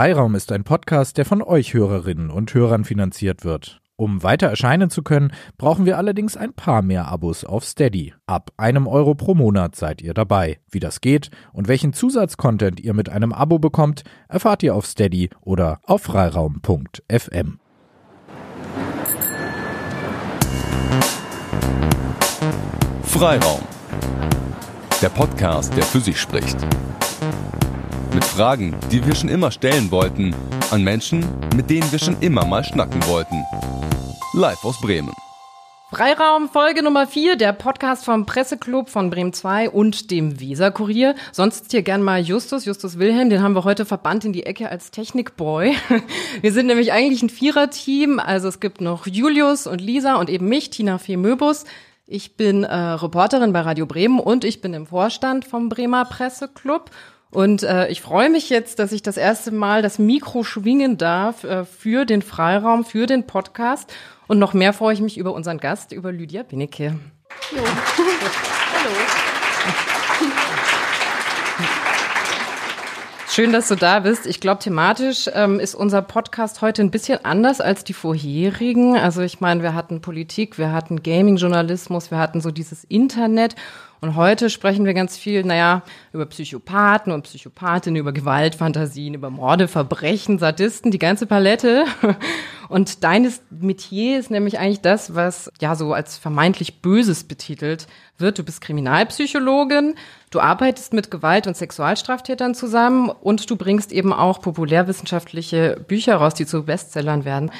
Freiraum ist ein Podcast, der von euch Hörerinnen und Hörern finanziert wird. Um weiter erscheinen zu können, brauchen wir allerdings ein paar mehr Abos auf Steady. Ab einem Euro pro Monat seid ihr dabei. Wie das geht und welchen Zusatzcontent ihr mit einem Abo bekommt, erfahrt ihr auf Steady oder auf freiraum.fm. Freiraum. Der Podcast, der für sich spricht. Mit Fragen, die wir schon immer stellen wollten, an Menschen, mit denen wir schon immer mal schnacken wollten. Live aus Bremen. Freiraum, Folge Nummer 4, der Podcast vom Presseclub von Bremen 2 und dem Weser-Kurier. Sonst hier gern mal Justus, Justus Wilhelm, den haben wir heute verbannt in die Ecke als Technikboy. Wir sind nämlich eigentlich ein Viererteam, also es gibt noch Julius und Lisa und eben mich, Tina Fee Möbus. Ich bin äh, Reporterin bei Radio Bremen und ich bin im Vorstand vom Bremer Presseclub. Und äh, ich freue mich jetzt, dass ich das erste Mal das Mikro schwingen darf äh, für den Freiraum, für den Podcast. Und noch mehr freue ich mich über unseren Gast, über Lydia Binnecke. Hallo. Schön, dass du da bist. Ich glaube, thematisch ähm, ist unser Podcast heute ein bisschen anders als die vorherigen. Also ich meine, wir hatten Politik, wir hatten Gaming-Journalismus, wir hatten so dieses Internet. Und heute sprechen wir ganz viel, naja, über Psychopathen und Psychopathinnen, über Gewaltfantasien, über Morde, Verbrechen, Sadisten, die ganze Palette. Und deines Metier ist nämlich eigentlich das, was ja so als vermeintlich Böses betitelt wird. Du bist Kriminalpsychologin, du arbeitest mit Gewalt- und Sexualstraftätern zusammen und du bringst eben auch populärwissenschaftliche Bücher raus, die zu Bestsellern werden.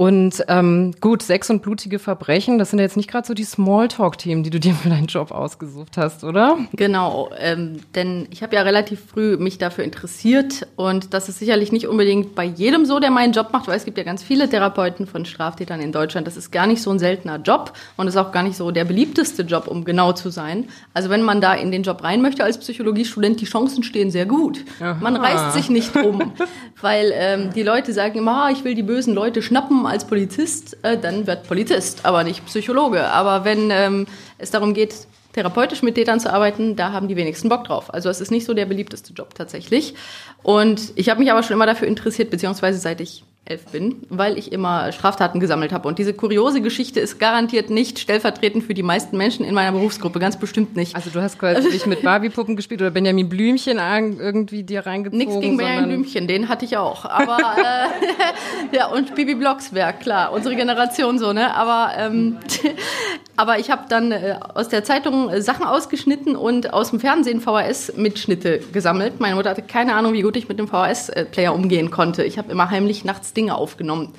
Und ähm, gut, Sex und blutige Verbrechen, das sind ja jetzt nicht gerade so die Smalltalk-Themen, die du dir für deinen Job ausgesucht hast, oder? Genau, ähm, denn ich habe ja relativ früh mich dafür interessiert und das ist sicherlich nicht unbedingt bei jedem so, der meinen Job macht, weil es gibt ja ganz viele Therapeuten von Straftätern in Deutschland. Das ist gar nicht so ein seltener Job und ist auch gar nicht so der beliebteste Job, um genau zu sein. Also wenn man da in den Job rein möchte als Psychologiestudent, die Chancen stehen sehr gut. Aha. Man reißt sich nicht um, weil ähm, die Leute sagen immer, ah, ich will die bösen Leute schnappen als Polizist, äh, dann wird Polizist, aber nicht Psychologe. Aber wenn ähm, es darum geht, therapeutisch mit Tätern zu arbeiten, da haben die wenigsten Bock drauf. Also es ist nicht so der beliebteste Job tatsächlich. Und ich habe mich aber schon immer dafür interessiert, beziehungsweise seit ich elf bin, weil ich immer Straftaten gesammelt habe. Und diese kuriose Geschichte ist garantiert nicht stellvertretend für die meisten Menschen in meiner Berufsgruppe, ganz bestimmt nicht. Also du hast quasi nicht mit Barbie-Puppen gespielt oder Benjamin Blümchen irgendwie dir reingezogen? Nichts gegen Benjamin Blümchen, den hatte ich auch. Aber äh, ja, und Bibi Blocksberg, klar, unsere Generation so, ne? Aber, ähm, aber ich habe dann äh, aus der Zeitung äh, Sachen ausgeschnitten und aus dem Fernsehen VHS-Mitschnitte gesammelt. Meine Mutter hatte keine Ahnung, wie gut ich mit dem VHS-Player umgehen konnte. Ich habe immer heimlich nachts Dinge aufgenommen.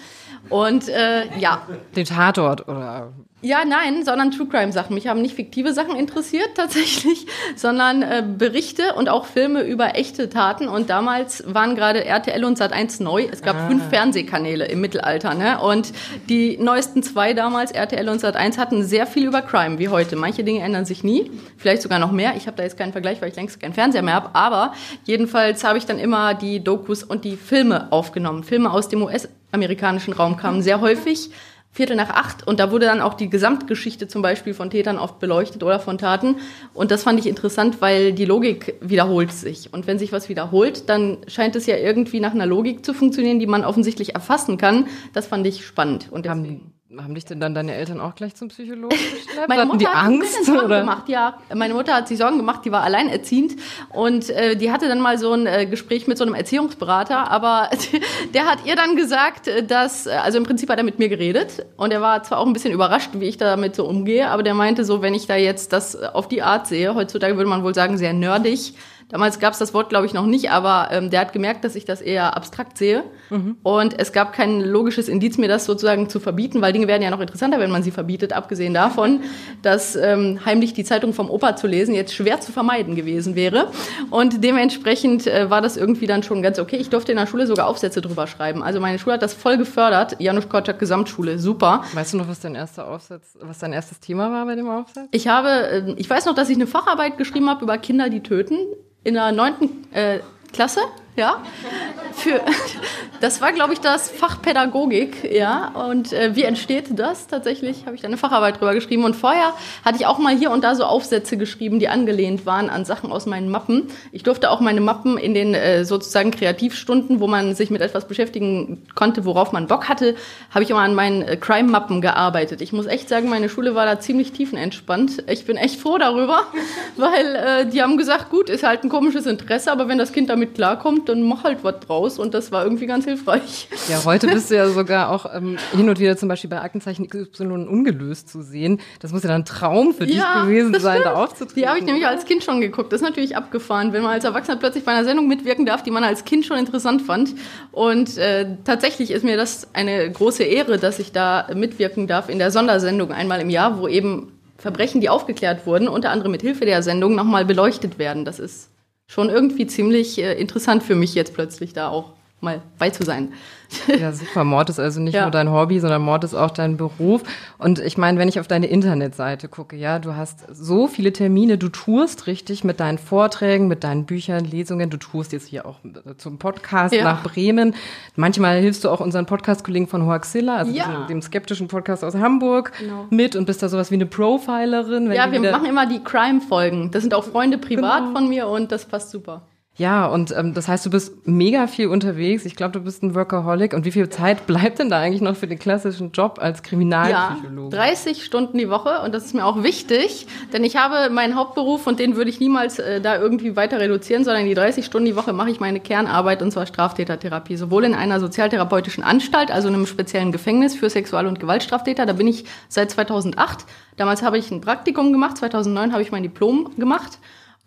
Und äh, ja. Den Tatort oder? Ja, nein, sondern True Crime Sachen. Mich haben nicht fiktive Sachen interessiert tatsächlich, sondern äh, Berichte und auch Filme über echte Taten. Und damals waren gerade RTL und Sat1 neu. Es gab ah. fünf Fernsehkanäle im Mittelalter, ne? Und die neuesten zwei damals, RTL und Sat1, hatten sehr viel über Crime wie heute. Manche Dinge ändern sich nie, vielleicht sogar noch mehr. Ich habe da jetzt keinen Vergleich, weil ich längst keinen Fernseher mehr habe. Aber jedenfalls habe ich dann immer die Dokus und die Filme aufgenommen. Filme aus dem US-amerikanischen Raum kamen sehr häufig. Viertel nach acht und da wurde dann auch die Gesamtgeschichte zum Beispiel von Tätern oft beleuchtet oder von Taten und das fand ich interessant, weil die Logik wiederholt sich und wenn sich was wiederholt, dann scheint es ja irgendwie nach einer Logik zu funktionieren, die man offensichtlich erfassen kann. Das fand ich spannend und deswegen haben dich denn dann deine Eltern auch gleich zum Psychologen geschleppt? meine Mutter die hat Angst Sorgen oder? gemacht, ja. Meine Mutter hat sich Sorgen gemacht, die war alleinerziehend und äh, die hatte dann mal so ein äh, Gespräch mit so einem Erziehungsberater, aber der hat ihr dann gesagt, äh, dass, äh, also im Prinzip hat er mit mir geredet und er war zwar auch ein bisschen überrascht, wie ich damit so umgehe, aber der meinte so, wenn ich da jetzt das auf die Art sehe, heutzutage würde man wohl sagen, sehr nerdig, Damals gab es das Wort, glaube ich, noch nicht, aber ähm, der hat gemerkt, dass ich das eher abstrakt sehe. Mhm. Und es gab kein logisches Indiz, mir das sozusagen zu verbieten, weil Dinge werden ja noch interessanter, wenn man sie verbietet, abgesehen davon, dass ähm, heimlich die Zeitung vom Opa zu lesen jetzt schwer zu vermeiden gewesen wäre. Und dementsprechend äh, war das irgendwie dann schon ganz okay. Ich durfte in der Schule sogar Aufsätze drüber schreiben. Also meine Schule hat das voll gefördert. Janusz Korczak Gesamtschule, super. Weißt du noch, was dein erster Aufsatz, was dein erstes Thema war bei dem Aufsatz? Ich habe, äh, ich weiß noch, dass ich eine Facharbeit geschrieben habe über Kinder, die töten in der neunten äh, Klasse ja. Für, das war, glaube ich, das Fach Pädagogik, ja. Und äh, wie entsteht das tatsächlich? Habe ich da eine Facharbeit drüber geschrieben. Und vorher hatte ich auch mal hier und da so Aufsätze geschrieben, die angelehnt waren an Sachen aus meinen Mappen. Ich durfte auch meine Mappen in den äh, sozusagen Kreativstunden, wo man sich mit etwas beschäftigen konnte, worauf man Bock hatte, habe ich immer an meinen äh, Crime-Mappen gearbeitet. Ich muss echt sagen, meine Schule war da ziemlich tiefenentspannt. Ich bin echt froh darüber, weil äh, die haben gesagt, gut, ist halt ein komisches Interesse, aber wenn das Kind damit klarkommt, dann mach halt was draus. Und das war irgendwie ganz hilfreich. Ja, heute bist du ja sogar auch ähm, hin und wieder zum Beispiel bei Aktenzeichen XY ungelöst zu sehen. Das muss ja dann ein Traum für dich Ja, gewesen sein, da aufzutreten. Die habe ich nämlich als Kind schon geguckt. Das ist natürlich abgefahren, wenn man als Erwachsener plötzlich bei einer Sendung mitwirken darf, die man als Kind schon interessant fand. Und äh, tatsächlich ist mir das eine große Ehre, dass ich da mitwirken darf in der Sondersendung einmal im Jahr, wo eben Verbrechen, die aufgeklärt wurden, unter anderem mit Hilfe der Sendung nochmal beleuchtet werden. Das ist schon irgendwie ziemlich äh, interessant für mich jetzt plötzlich da auch mal bei zu sein. Ja, super. Mord ist also nicht Ja. nur dein Hobby, sondern Mord ist auch dein Beruf. Und ich meine, wenn ich auf deine Internetseite gucke, ja, du hast so viele Termine, du tourst richtig mit deinen Vorträgen, mit deinen Büchern, Lesungen, du tourst jetzt hier auch zum Podcast Ja. nach Bremen. Manchmal hilfst du auch unseren Podcast-Kollegen von Hoaxilla, also Ja. dem skeptischen Podcast aus Hamburg, Genau. mit und bist da sowas wie eine Profilerin. Ja, wir machen immer die Crime-Folgen. Das sind auch Freunde privat Genau. von mir und das passt super. Ja, und ähm, das heißt, du bist mega viel unterwegs. Ich glaube, du bist ein Workaholic. Und wie viel Zeit bleibt denn da eigentlich noch für den klassischen Job als Ja, Kriminalpsychologe? 30 Stunden die Woche und das ist mir auch wichtig, denn ich habe meinen Hauptberuf und den würde ich niemals äh, da irgendwie weiter reduzieren, sondern die 30 Stunden die Woche mache ich meine Kernarbeit und zwar Straftätertherapie, sowohl in einer sozialtherapeutischen Anstalt, also in einem speziellen Gefängnis für Sexual- und Gewaltstraftäter, da bin ich seit 2008. Damals habe ich ein Praktikum gemacht, 2009 habe ich mein Diplom gemacht.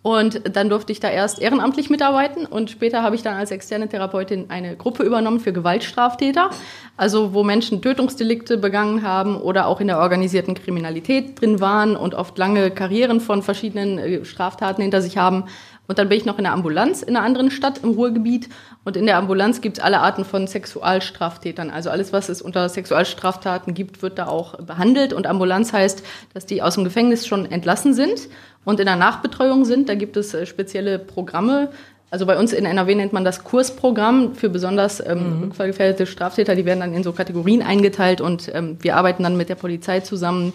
Und dann durfte ich da erst ehrenamtlich mitarbeiten und später habe ich dann als externe Therapeutin eine Gruppe übernommen für Gewaltstraftäter, also wo Menschen Tötungsdelikte begangen haben oder auch in der organisierten Kriminalität drin waren und oft lange Karrieren von verschiedenen äh, Straftaten hinter sich haben. Und dann bin ich noch in der Ambulanz in einer anderen Stadt im Ruhrgebiet. Und in der Ambulanz gibt es alle Arten von Sexualstraftätern. Also alles, was es unter Sexualstraftaten gibt, wird da auch behandelt. Und Ambulanz heißt, dass die aus dem Gefängnis schon entlassen sind und in der Nachbetreuung sind. Da gibt es äh, spezielle Programme. Also bei uns in NRW nennt man das Kursprogramm für besonders ähm, rückfallgefährdete Straftäter. Die werden dann in so Kategorien eingeteilt und ähm, wir arbeiten dann mit der Polizei zusammen.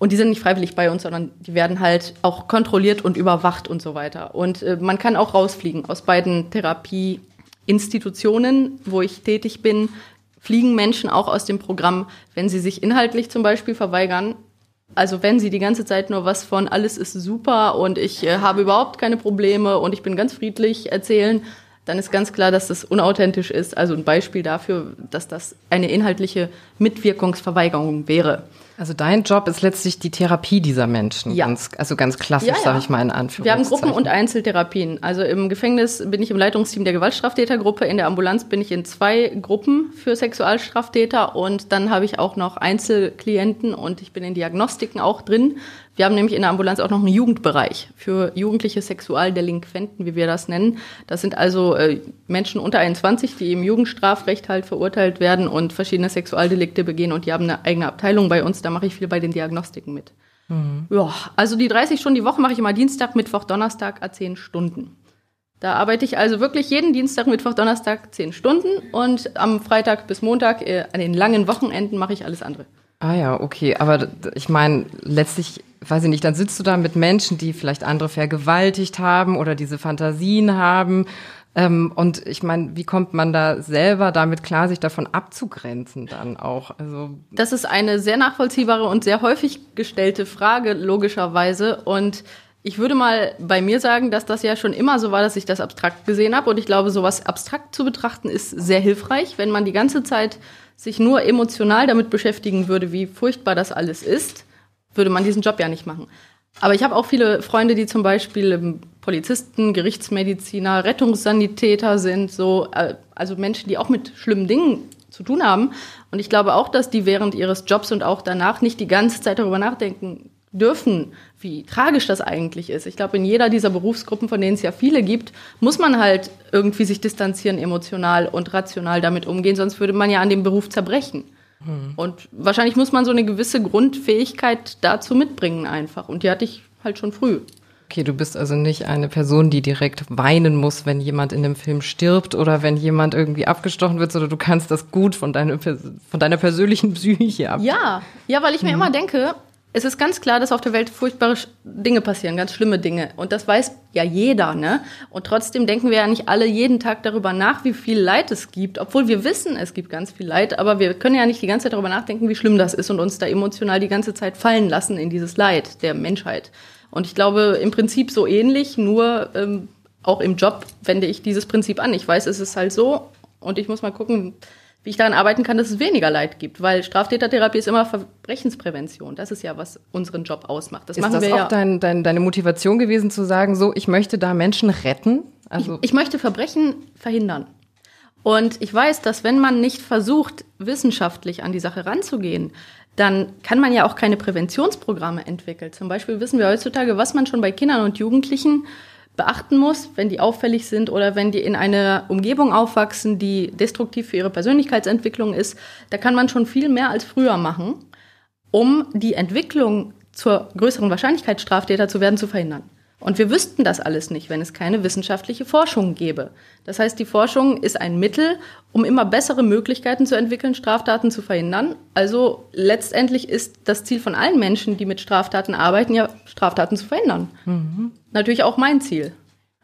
Und die sind nicht freiwillig bei uns, sondern die werden halt auch kontrolliert und überwacht und so weiter. Und äh, man kann auch rausfliegen aus beiden Therapieinstitutionen, wo ich tätig bin, fliegen Menschen auch aus dem Programm, wenn sie sich inhaltlich zum Beispiel verweigern. Also wenn sie die ganze Zeit nur was von alles ist super und ich äh, habe überhaupt keine Probleme und ich bin ganz friedlich erzählen, dann ist ganz klar, dass das unauthentisch ist. Also ein Beispiel dafür, dass das eine inhaltliche Mitwirkungsverweigerung wäre. Also dein Job ist letztlich die Therapie dieser Menschen. Ja. Ganz, also ganz klassisch, Ja, ja. sage ich mal in Anführungszeichen. Wir haben Gruppen- und Einzeltherapien. Also im Gefängnis bin ich im Leitungsteam der Gewaltstraftätergruppe, in der Ambulanz bin ich in zwei Gruppen für Sexualstraftäter und dann habe ich auch noch Einzelklienten und ich bin in Diagnostiken auch drin. Wir haben nämlich in der Ambulanz auch noch einen Jugendbereich für jugendliche Sexualdelinquenten, wie wir das nennen. Das sind also äh, Menschen unter 21, die im Jugendstrafrecht halt verurteilt werden und verschiedene Sexualdelikte begehen und die haben eine eigene Abteilung bei uns. Da mache ich viel bei den Diagnostiken mit. Ja, also die 30 Stunden die Woche mache ich immer Dienstag, Mittwoch, Donnerstag, a 10 Stunden. Da arbeite ich also wirklich jeden Dienstag, Mittwoch, Donnerstag 10 Stunden und am Freitag bis Montag, äh, an den langen Wochenenden mache ich alles andere. Ah ja, okay. Aber ich meine, letztlich, weiß ich nicht, dann sitzt du da mit Menschen, die vielleicht andere vergewaltigt haben oder diese Fantasien haben. Ähm, und ich meine, wie kommt man da selber damit klar, sich davon abzugrenzen dann auch? Also Das ist eine sehr nachvollziehbare und sehr häufig gestellte Frage, logischerweise. Und ich würde mal bei mir sagen, dass das ja schon immer so war, dass ich das abstrakt gesehen habe. Und ich glaube, sowas abstrakt zu betrachten ist sehr hilfreich, wenn man die ganze Zeit sich nur emotional damit beschäftigen würde, wie furchtbar das alles ist, würde man diesen Job ja nicht machen. Aber ich habe auch viele Freunde, die zum Beispiel Polizisten, Gerichtsmediziner, Rettungssanitäter sind, so, äh, also Menschen, die auch mit schlimmen Dingen zu tun haben. Und ich glaube auch, dass die während ihres Jobs und auch danach nicht die ganze Zeit darüber nachdenken dürfen, wie tragisch das eigentlich ist. Ich glaube, in jeder dieser Berufsgruppen, von denen es ja viele gibt, muss man halt irgendwie sich distanzieren, emotional und rational damit umgehen, sonst würde man ja an dem Beruf zerbrechen. Und wahrscheinlich muss man so eine gewisse Grundfähigkeit dazu mitbringen einfach. Und die hatte ich halt schon früh. Okay, du bist also nicht eine Person, die direkt weinen muss, wenn jemand in dem Film stirbt oder wenn jemand irgendwie abgestochen wird, sondern du kannst das gut von, deiner, von deiner persönlichen Psyche ab. Ja, ja, weil ich mir mhm. immer denke, es ist ganz klar, dass auf der Welt furchtbare Dinge passieren, ganz schlimme Dinge. Und das weiß ja jeder, ne? Und trotzdem denken wir ja nicht alle jeden Tag darüber nach, wie viel Leid es gibt, obwohl wir wissen, es gibt ganz viel Leid, aber wir können ja nicht die ganze Zeit darüber nachdenken, wie schlimm das ist und uns da emotional die ganze Zeit fallen lassen in dieses Leid der Menschheit. Und ich glaube, im Prinzip so ähnlich, nur ähm, auch im Job wende ich dieses Prinzip an. Ich weiß, es ist halt so und ich muss mal gucken, wie ich daran arbeiten kann, dass es weniger Leid gibt. Weil Straftätertherapie ist immer Verbrechensprävention. Das ist ja, was unseren Job ausmacht. Das ist machen das wir auch ja. Dein, dein, deine Motivation gewesen zu sagen, so, ich möchte da Menschen retten? Also ich, ich möchte Verbrechen verhindern. Und ich weiß, dass wenn man nicht versucht, wissenschaftlich an die Sache ranzugehen, dann kann man ja auch keine Präventionsprogramme entwickeln. Zum Beispiel wissen wir heutzutage, was man schon bei Kindern und Jugendlichen beachten muss, wenn die auffällig sind oder wenn die in einer Umgebung aufwachsen, die destruktiv für ihre Persönlichkeitsentwicklung ist. Da kann man schon viel mehr als früher machen, um die Entwicklung zur größeren Wahrscheinlichkeit, Straftäter zu werden, zu verhindern. Und wir wüssten das alles nicht, wenn es keine wissenschaftliche Forschung gäbe. Das heißt, die Forschung ist ein Mittel, um immer bessere Möglichkeiten zu entwickeln, Straftaten zu verhindern. Also letztendlich ist das Ziel von allen Menschen, die mit Straftaten arbeiten, ja, Straftaten zu verhindern. Mhm. Natürlich auch mein Ziel.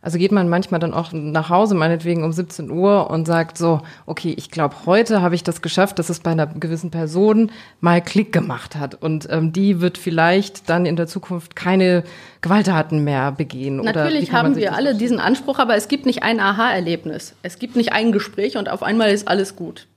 Also geht man manchmal dann auch nach Hause, meinetwegen um 17 Uhr und sagt so, okay, ich glaube, heute habe ich das geschafft, dass es bei einer gewissen Person mal Klick gemacht hat. Und ähm, die wird vielleicht dann in der Zukunft keine Gewalttaten mehr begehen. Natürlich haben wir alle vorstellen? diesen Anspruch, aber es gibt nicht ein Aha-Erlebnis. Es gibt nicht ein Gespräch und auf einmal ist alles gut.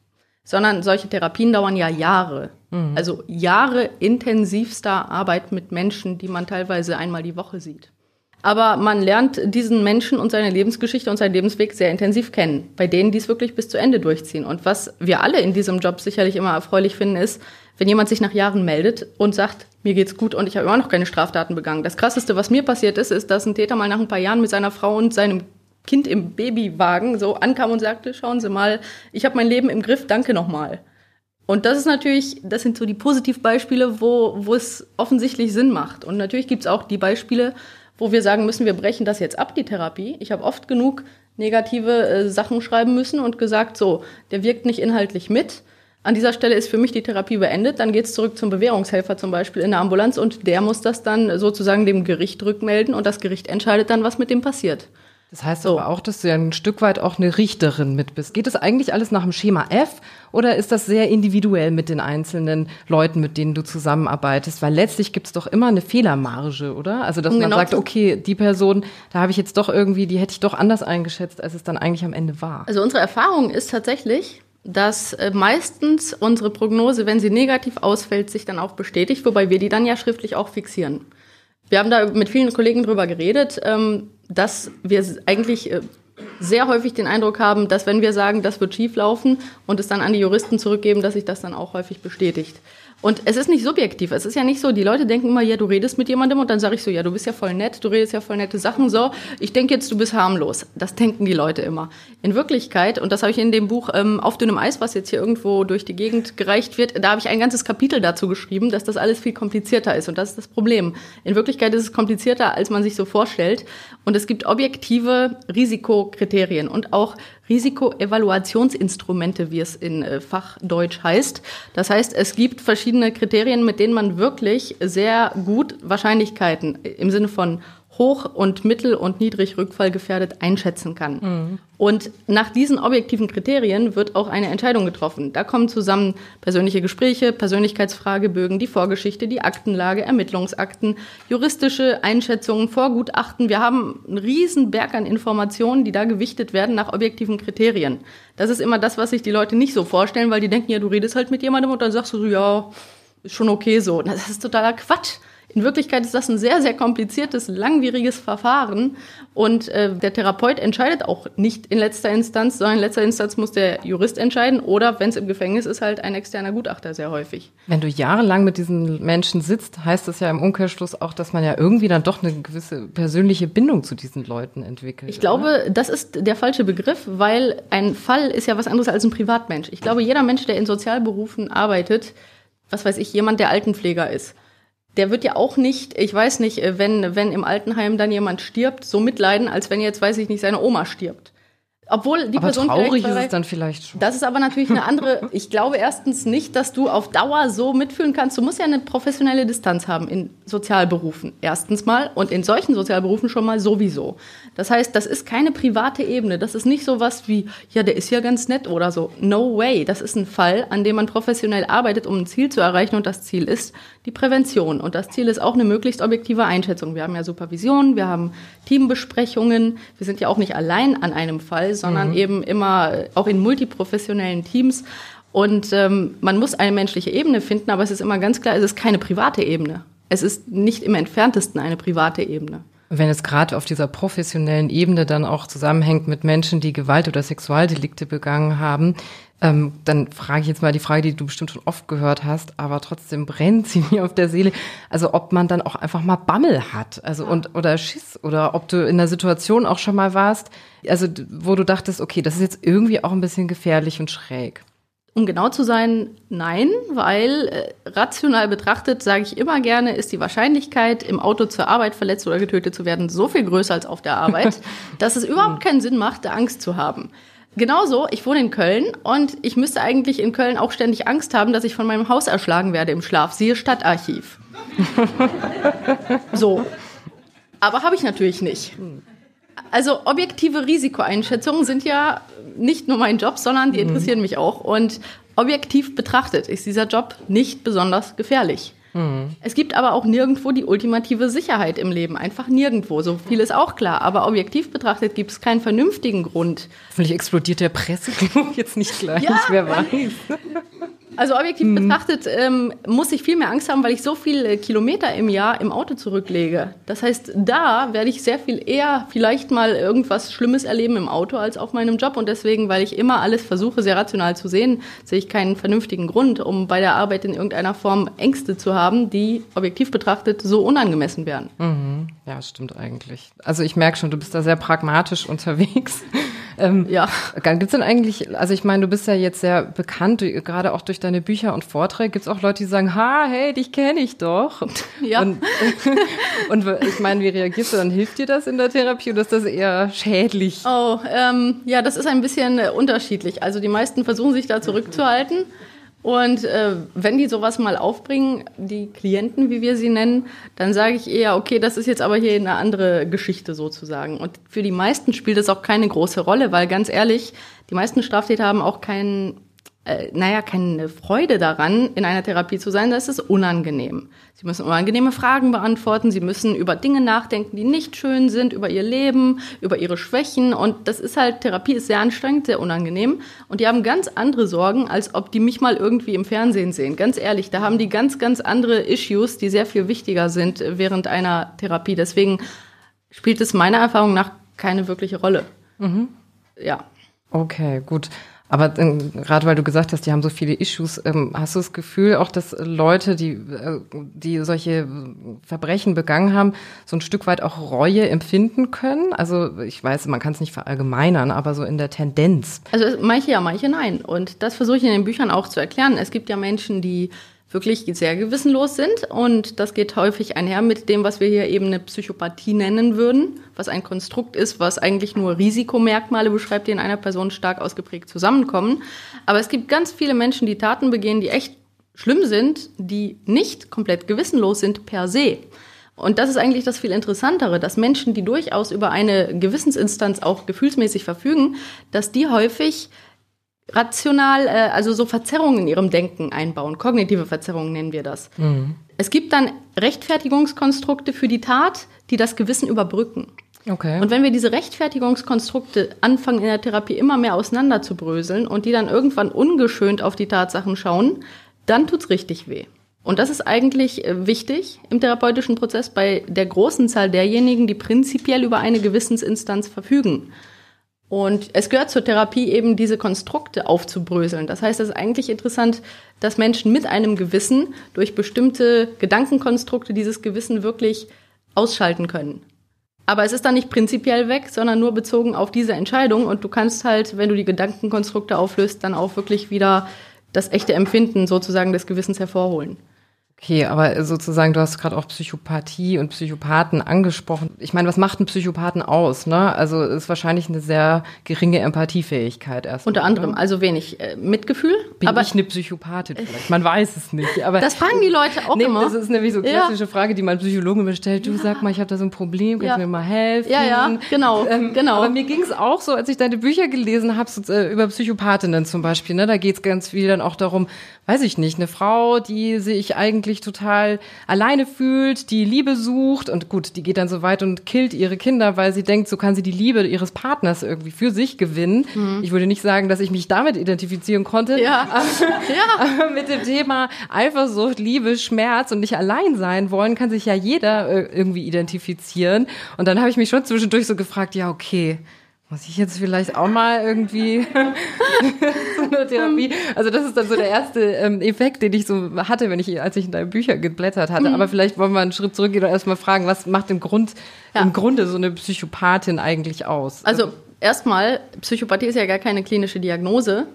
Sondern solche Therapien dauern ja Jahre. Mhm. Also Jahre intensivster Arbeit mit Menschen, die man teilweise einmal die Woche sieht. Aber man lernt diesen Menschen und seine Lebensgeschichte und seinen Lebensweg sehr intensiv kennen, bei denen die es wirklich bis zu Ende durchziehen. Und was wir alle in diesem Job sicherlich immer erfreulich finden, ist, wenn jemand sich nach Jahren meldet und sagt, mir geht's gut und ich habe immer noch keine Straftaten begangen. Das krasseste, was mir passiert ist, ist, dass ein Täter mal nach ein paar Jahren mit seiner Frau und seinem Kind im Babywagen so ankam und sagte, schauen Sie mal, ich habe mein Leben im Griff, danke nochmal. Und das ist natürlich, das sind so die Positivbeispiele, wo, wo es offensichtlich Sinn macht. Und natürlich gibt's auch die Beispiele, wo wir sagen müssen, wir brechen das jetzt ab, die Therapie. Ich habe oft genug negative äh, Sachen schreiben müssen und gesagt, so, der wirkt nicht inhaltlich mit. An dieser Stelle ist für mich die Therapie beendet. Dann geht es zurück zum Bewährungshelfer zum Beispiel in der Ambulanz und der muss das dann sozusagen dem Gericht rückmelden und das Gericht entscheidet dann, was mit dem passiert. Das heißt so. aber auch, dass du ja ein Stück weit auch eine Richterin mit bist. Geht das eigentlich alles nach dem Schema F oder ist das sehr individuell mit den einzelnen Leuten, mit denen du zusammenarbeitest? Weil letztlich gibt's doch immer eine Fehlermarge, oder? Also dass um man genau sagt, okay, die Person, da habe ich jetzt doch irgendwie, die hätte ich doch anders eingeschätzt, als es dann eigentlich am Ende war. Also unsere Erfahrung ist tatsächlich, dass äh, meistens unsere Prognose, wenn sie negativ ausfällt, sich dann auch bestätigt, wobei wir die dann ja schriftlich auch fixieren. Wir haben da mit vielen Kollegen drüber geredet. Ähm, dass wir eigentlich äh, sehr häufig den Eindruck haben, dass wenn wir sagen, das wird schief laufen und es dann an die Juristen zurückgeben, dass sich das dann auch häufig bestätigt. Und es ist nicht subjektiv. Es ist ja nicht so, die Leute denken immer, ja, du redest mit jemandem und dann sage ich so, ja, du bist ja voll nett, du redest ja voll nette Sachen, so, ich denke jetzt, du bist harmlos. Das denken die Leute immer. In Wirklichkeit, und das habe ich in dem Buch ähm, Auf dünnem Eis, was jetzt hier irgendwo durch die Gegend gereicht wird, da habe ich ein ganzes Kapitel dazu geschrieben, dass das alles viel komplizierter ist. Und das ist das Problem. In Wirklichkeit ist es komplizierter, als man sich so vorstellt. Und es gibt objektive Risikokriterien und auch Risikoevaluationsinstrumente, wie es in äh, Fachdeutsch heißt. Das heißt, es gibt verschiedene Kriterien, mit denen man wirklich sehr gut Wahrscheinlichkeiten im Sinne von hoch und mittel und niedrig rückfallgefährdet einschätzen kann. Mhm. Und nach diesen objektiven Kriterien wird auch eine Entscheidung getroffen. Da kommen zusammen persönliche Gespräche, Persönlichkeitsfragebögen, die Vorgeschichte, die Aktenlage, Ermittlungsakten, juristische Einschätzungen, Vorgutachten. Wir haben einen riesen Berg an Informationen, die da gewichtet werden nach objektiven Kriterien. Das ist immer das, was sich die Leute nicht so vorstellen, weil die denken, ja, du redest halt mit jemandem und dann sagst du so, ja, ist schon okay so. Das ist totaler Quatsch. In Wirklichkeit ist das ein sehr, sehr kompliziertes, langwieriges Verfahren und äh, der Therapeut entscheidet auch nicht in letzter Instanz, sondern in letzter Instanz muss der Jurist entscheiden oder wenn es im Gefängnis ist, halt ein externer Gutachter sehr häufig. Wenn du jahrelang mit diesen Menschen sitzt, heißt das ja im Umkehrschluss auch, dass man ja irgendwie dann doch eine gewisse persönliche Bindung zu diesen Leuten entwickelt. Ich glaube, oder? das ist der falsche Begriff, weil ein Fall ist ja was anderes als ein Privatmensch. Ich glaube, jeder Mensch, der in Sozialberufen arbeitet, was weiß ich, jemand, der Altenpfleger ist, der wird ja auch nicht, ich weiß nicht, äh, wenn, wenn im Altenheim dann jemand stirbt, so mitleiden, als wenn jetzt, weiß ich nicht, seine Oma stirbt. Obwohl die aber Person traurig vielleicht ist es dann vielleicht schon. Das ist aber natürlich eine andere. Ich glaube erstens nicht, dass du auf Dauer so mitfühlen kannst. Du musst ja eine professionelle Distanz haben in Sozialberufen. Erstens mal und in solchen Sozialberufen schon mal sowieso. Das heißt, das ist keine private Ebene. Das ist nicht so was wie, ja, der ist ja ganz nett oder so. No way. Das ist ein Fall, an dem man professionell arbeitet, um ein Ziel zu erreichen. Und das Ziel ist die Prävention. Und das Ziel ist auch eine möglichst objektive Einschätzung. Wir haben ja Supervision, wir haben Teambesprechungen. Wir sind ja auch nicht allein an einem Fall, sondern mhm. eben immer auch in multiprofessionellen Teams. Und ähm, man muss eine menschliche Ebene finden, aber es ist immer ganz klar, es ist keine private Ebene. Es ist nicht im entferntesten eine private Ebene. Wenn es gerade auf dieser professionellen Ebene dann auch zusammenhängt mit Menschen, die Gewalt oder Sexualdelikte begangen haben, ähm, dann frage ich jetzt mal die Frage, die du bestimmt schon oft gehört hast, aber trotzdem brennt sie mir auf der Seele. Also ob man dann auch einfach mal Bammel hat, also und oder Schiss oder ob du in der Situation auch schon mal warst, also wo du dachtest, okay, das ist jetzt irgendwie auch ein bisschen gefährlich und schräg. Um genau zu sein, nein, weil äh, rational betrachtet, sage ich immer gerne, ist die Wahrscheinlichkeit, im Auto zur Arbeit verletzt oder getötet zu werden, so viel größer als auf der Arbeit, dass es überhaupt keinen Sinn macht, Angst zu haben. Genauso, ich wohne in Köln und ich müsste eigentlich in Köln auch ständig Angst haben, dass ich von meinem Haus erschlagen werde im Schlaf. Siehe Stadtarchiv. so. Aber habe ich natürlich nicht. Also objektive Risikoeinschätzungen sind ja nicht nur mein Job, sondern die interessieren mich auch. Und objektiv betrachtet ist dieser Job nicht besonders gefährlich. Mhm. Es gibt aber auch nirgendwo die ultimative Sicherheit im Leben. Einfach nirgendwo. So viel ist auch klar. Aber objektiv betrachtet gibt es keinen vernünftigen Grund. Vielleicht explodiert der Presse jetzt nicht gleich, ja, wer weiß. Also objektiv mhm. betrachtet ähm, muss ich viel mehr Angst haben, weil ich so viele Kilometer im Jahr im Auto zurücklege. Das heißt, da werde ich sehr viel eher vielleicht mal irgendwas Schlimmes erleben im Auto als auf meinem Job. Und deswegen, weil ich immer alles versuche, sehr rational zu sehen, sehe ich keinen vernünftigen Grund, um bei der Arbeit in irgendeiner Form Ängste zu haben, die objektiv betrachtet so unangemessen wären. Mhm. Ja, stimmt eigentlich. Also ich merke schon, du bist da sehr pragmatisch unterwegs. Ähm, ja. Gibt es denn eigentlich, also ich meine, du bist ja jetzt sehr bekannt, gerade auch durch deine Bücher und Vorträge. Gibt es auch Leute, die sagen, ha, hey, dich kenne ich doch. Ja. Und, und ich meine, wie reagierst du dann? Hilft dir das in der Therapie oder ist das eher schädlich? Oh, ähm, ja, das ist ein bisschen äh, unterschiedlich. Also die meisten versuchen sich da zurückzuhalten. Und äh, wenn die sowas mal aufbringen, die Klienten, wie wir sie nennen, dann sage ich eher, okay, das ist jetzt aber hier eine andere Geschichte sozusagen. Und für die meisten spielt das auch keine große Rolle, weil ganz ehrlich, die meisten Straftäter haben auch keinen äh, naja, keine Freude daran, in einer Therapie zu sein, das ist unangenehm. Sie müssen unangenehme Fragen beantworten, sie müssen über Dinge nachdenken, die nicht schön sind, über ihr Leben, über ihre Schwächen und das ist halt, Therapie ist sehr anstrengend, sehr unangenehm und die haben ganz andere Sorgen, als ob die mich mal irgendwie im Fernsehen sehen. Ganz ehrlich, da haben die ganz, ganz andere Issues, die sehr viel wichtiger sind während einer Therapie. Deswegen spielt es meiner Erfahrung nach keine wirkliche Rolle. Mhm. Ja. Okay, gut. Aber äh, gerade weil du gesagt hast, die haben so viele Issues, ähm, hast du das Gefühl auch, dass Leute, die, äh, die solche Verbrechen begangen haben, so ein Stück weit auch Reue empfinden können? Also ich weiß, man kann es nicht verallgemeinern, aber so in der Tendenz. Also manche ja, manche nein. Und das versuche ich in den Büchern auch zu erklären. Es gibt ja Menschen, die wirklich sehr gewissenlos sind. Und das geht häufig einher mit dem, was wir hier eben eine Psychopathie nennen würden, was ein Konstrukt ist, was eigentlich nur Risikomerkmale beschreibt, die in einer Person stark ausgeprägt zusammenkommen. Aber es gibt ganz viele Menschen, die Taten begehen, die echt schlimm sind, die nicht komplett gewissenlos sind per se. Und das ist eigentlich das viel Interessantere, dass Menschen, die durchaus über eine Gewissensinstanz auch gefühlsmäßig verfügen, dass die häufig rational, äh, also so Verzerrungen in ihrem Denken einbauen. Kognitive Verzerrungen nennen wir das. Mhm. Es gibt dann Rechtfertigungskonstrukte für die Tat, die das Gewissen überbrücken. Okay. Und wenn wir diese Rechtfertigungskonstrukte anfangen in der Therapie immer mehr auseinanderzubröseln und die dann irgendwann ungeschönt auf die Tatsachen schauen, dann tut's richtig weh. Und das ist eigentlich äh, wichtig im therapeutischen Prozess bei der großen Zahl derjenigen, die prinzipiell über eine Gewissensinstanz verfügen. Und es gehört zur Therapie eben diese Konstrukte aufzubröseln. Das heißt, es ist eigentlich interessant, dass Menschen mit einem Gewissen durch bestimmte Gedankenkonstrukte dieses Gewissen wirklich ausschalten können. Aber es ist dann nicht prinzipiell weg, sondern nur bezogen auf diese Entscheidung. Und du kannst halt, wenn du die Gedankenkonstrukte auflöst, dann auch wirklich wieder das echte Empfinden sozusagen des Gewissens hervorholen. Okay, aber sozusagen, du hast gerade auch Psychopathie und Psychopathen angesprochen. Ich meine, was macht ein Psychopathen aus? Ne? Also ist wahrscheinlich eine sehr geringe Empathiefähigkeit erst. Unter anderem, also wenig äh, Mitgefühl. Bin aber ich eine Psychopathin vielleicht? Man weiß es nicht. Aber das fragen die Leute auch nee, immer. Das ist nämlich so eine klassische ja. Frage, die mein Psychologe mir stellt. Du ja. sag mal, ich habe da so ein Problem, kannst ja. mir mal helfen? Ja, ja, genau, ähm, genau. Aber mir ging es auch so, als ich deine Bücher gelesen habe, so, äh, über Psychopathinnen zum Beispiel. Ne? Da geht es ganz viel dann auch darum, weiß ich nicht, eine Frau, die sich eigentlich total alleine fühlt, die Liebe sucht und gut, die geht dann so weit und killt ihre Kinder, weil sie denkt, so kann sie die Liebe ihres Partners irgendwie für sich gewinnen. Mhm. Ich würde nicht sagen, dass ich mich damit identifizieren konnte. Ja. Aber, ja. aber mit dem Thema Eifersucht, Liebe, Schmerz und nicht allein sein wollen, kann sich ja jeder äh, irgendwie identifizieren. Und dann habe ich mich schon zwischendurch so gefragt, ja, okay, muss ich jetzt vielleicht auch mal irgendwie so eine Therapie? Also das ist dann so der erste ähm, Effekt, den ich so hatte, wenn ich, als ich in deine Bücher geblättert hatte. Mhm. Aber vielleicht wollen wir einen Schritt zurückgehen und erstmal fragen, was macht im Grund, ja. im Grunde so eine Psychopathin eigentlich aus? Also erstmal, Psychopathie ist ja gar keine klinische Diagnose,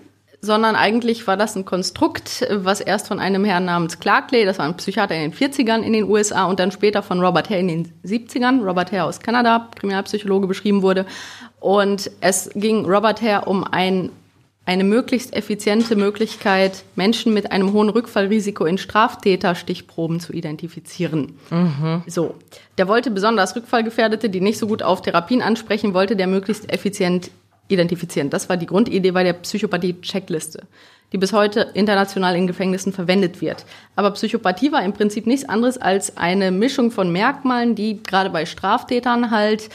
sondern eigentlich war das ein Konstrukt, was erst von einem Herrn namens Clarkley, das war ein Psychiater in den 40ern in den USA und dann später von Robert Hare in den 70ern, Robert Hare aus Kanada, Kriminalpsychologe beschrieben wurde. Und es ging Robert Hare um ein, eine möglichst effiziente Möglichkeit, Menschen mit einem hohen Rückfallrisiko in Straftäterstichproben zu identifizieren. Mhm. So. Der wollte besonders Rückfallgefährdete, die nicht so gut auf Therapien ansprechen, wollte der möglichst effizient identifizieren. Das war die Grundidee bei der Psychopathie-Checkliste, die bis heute international in Gefängnissen verwendet wird. Aber Psychopathie war im Prinzip nichts anderes als eine Mischung von Merkmalen, die gerade bei Straftätern halt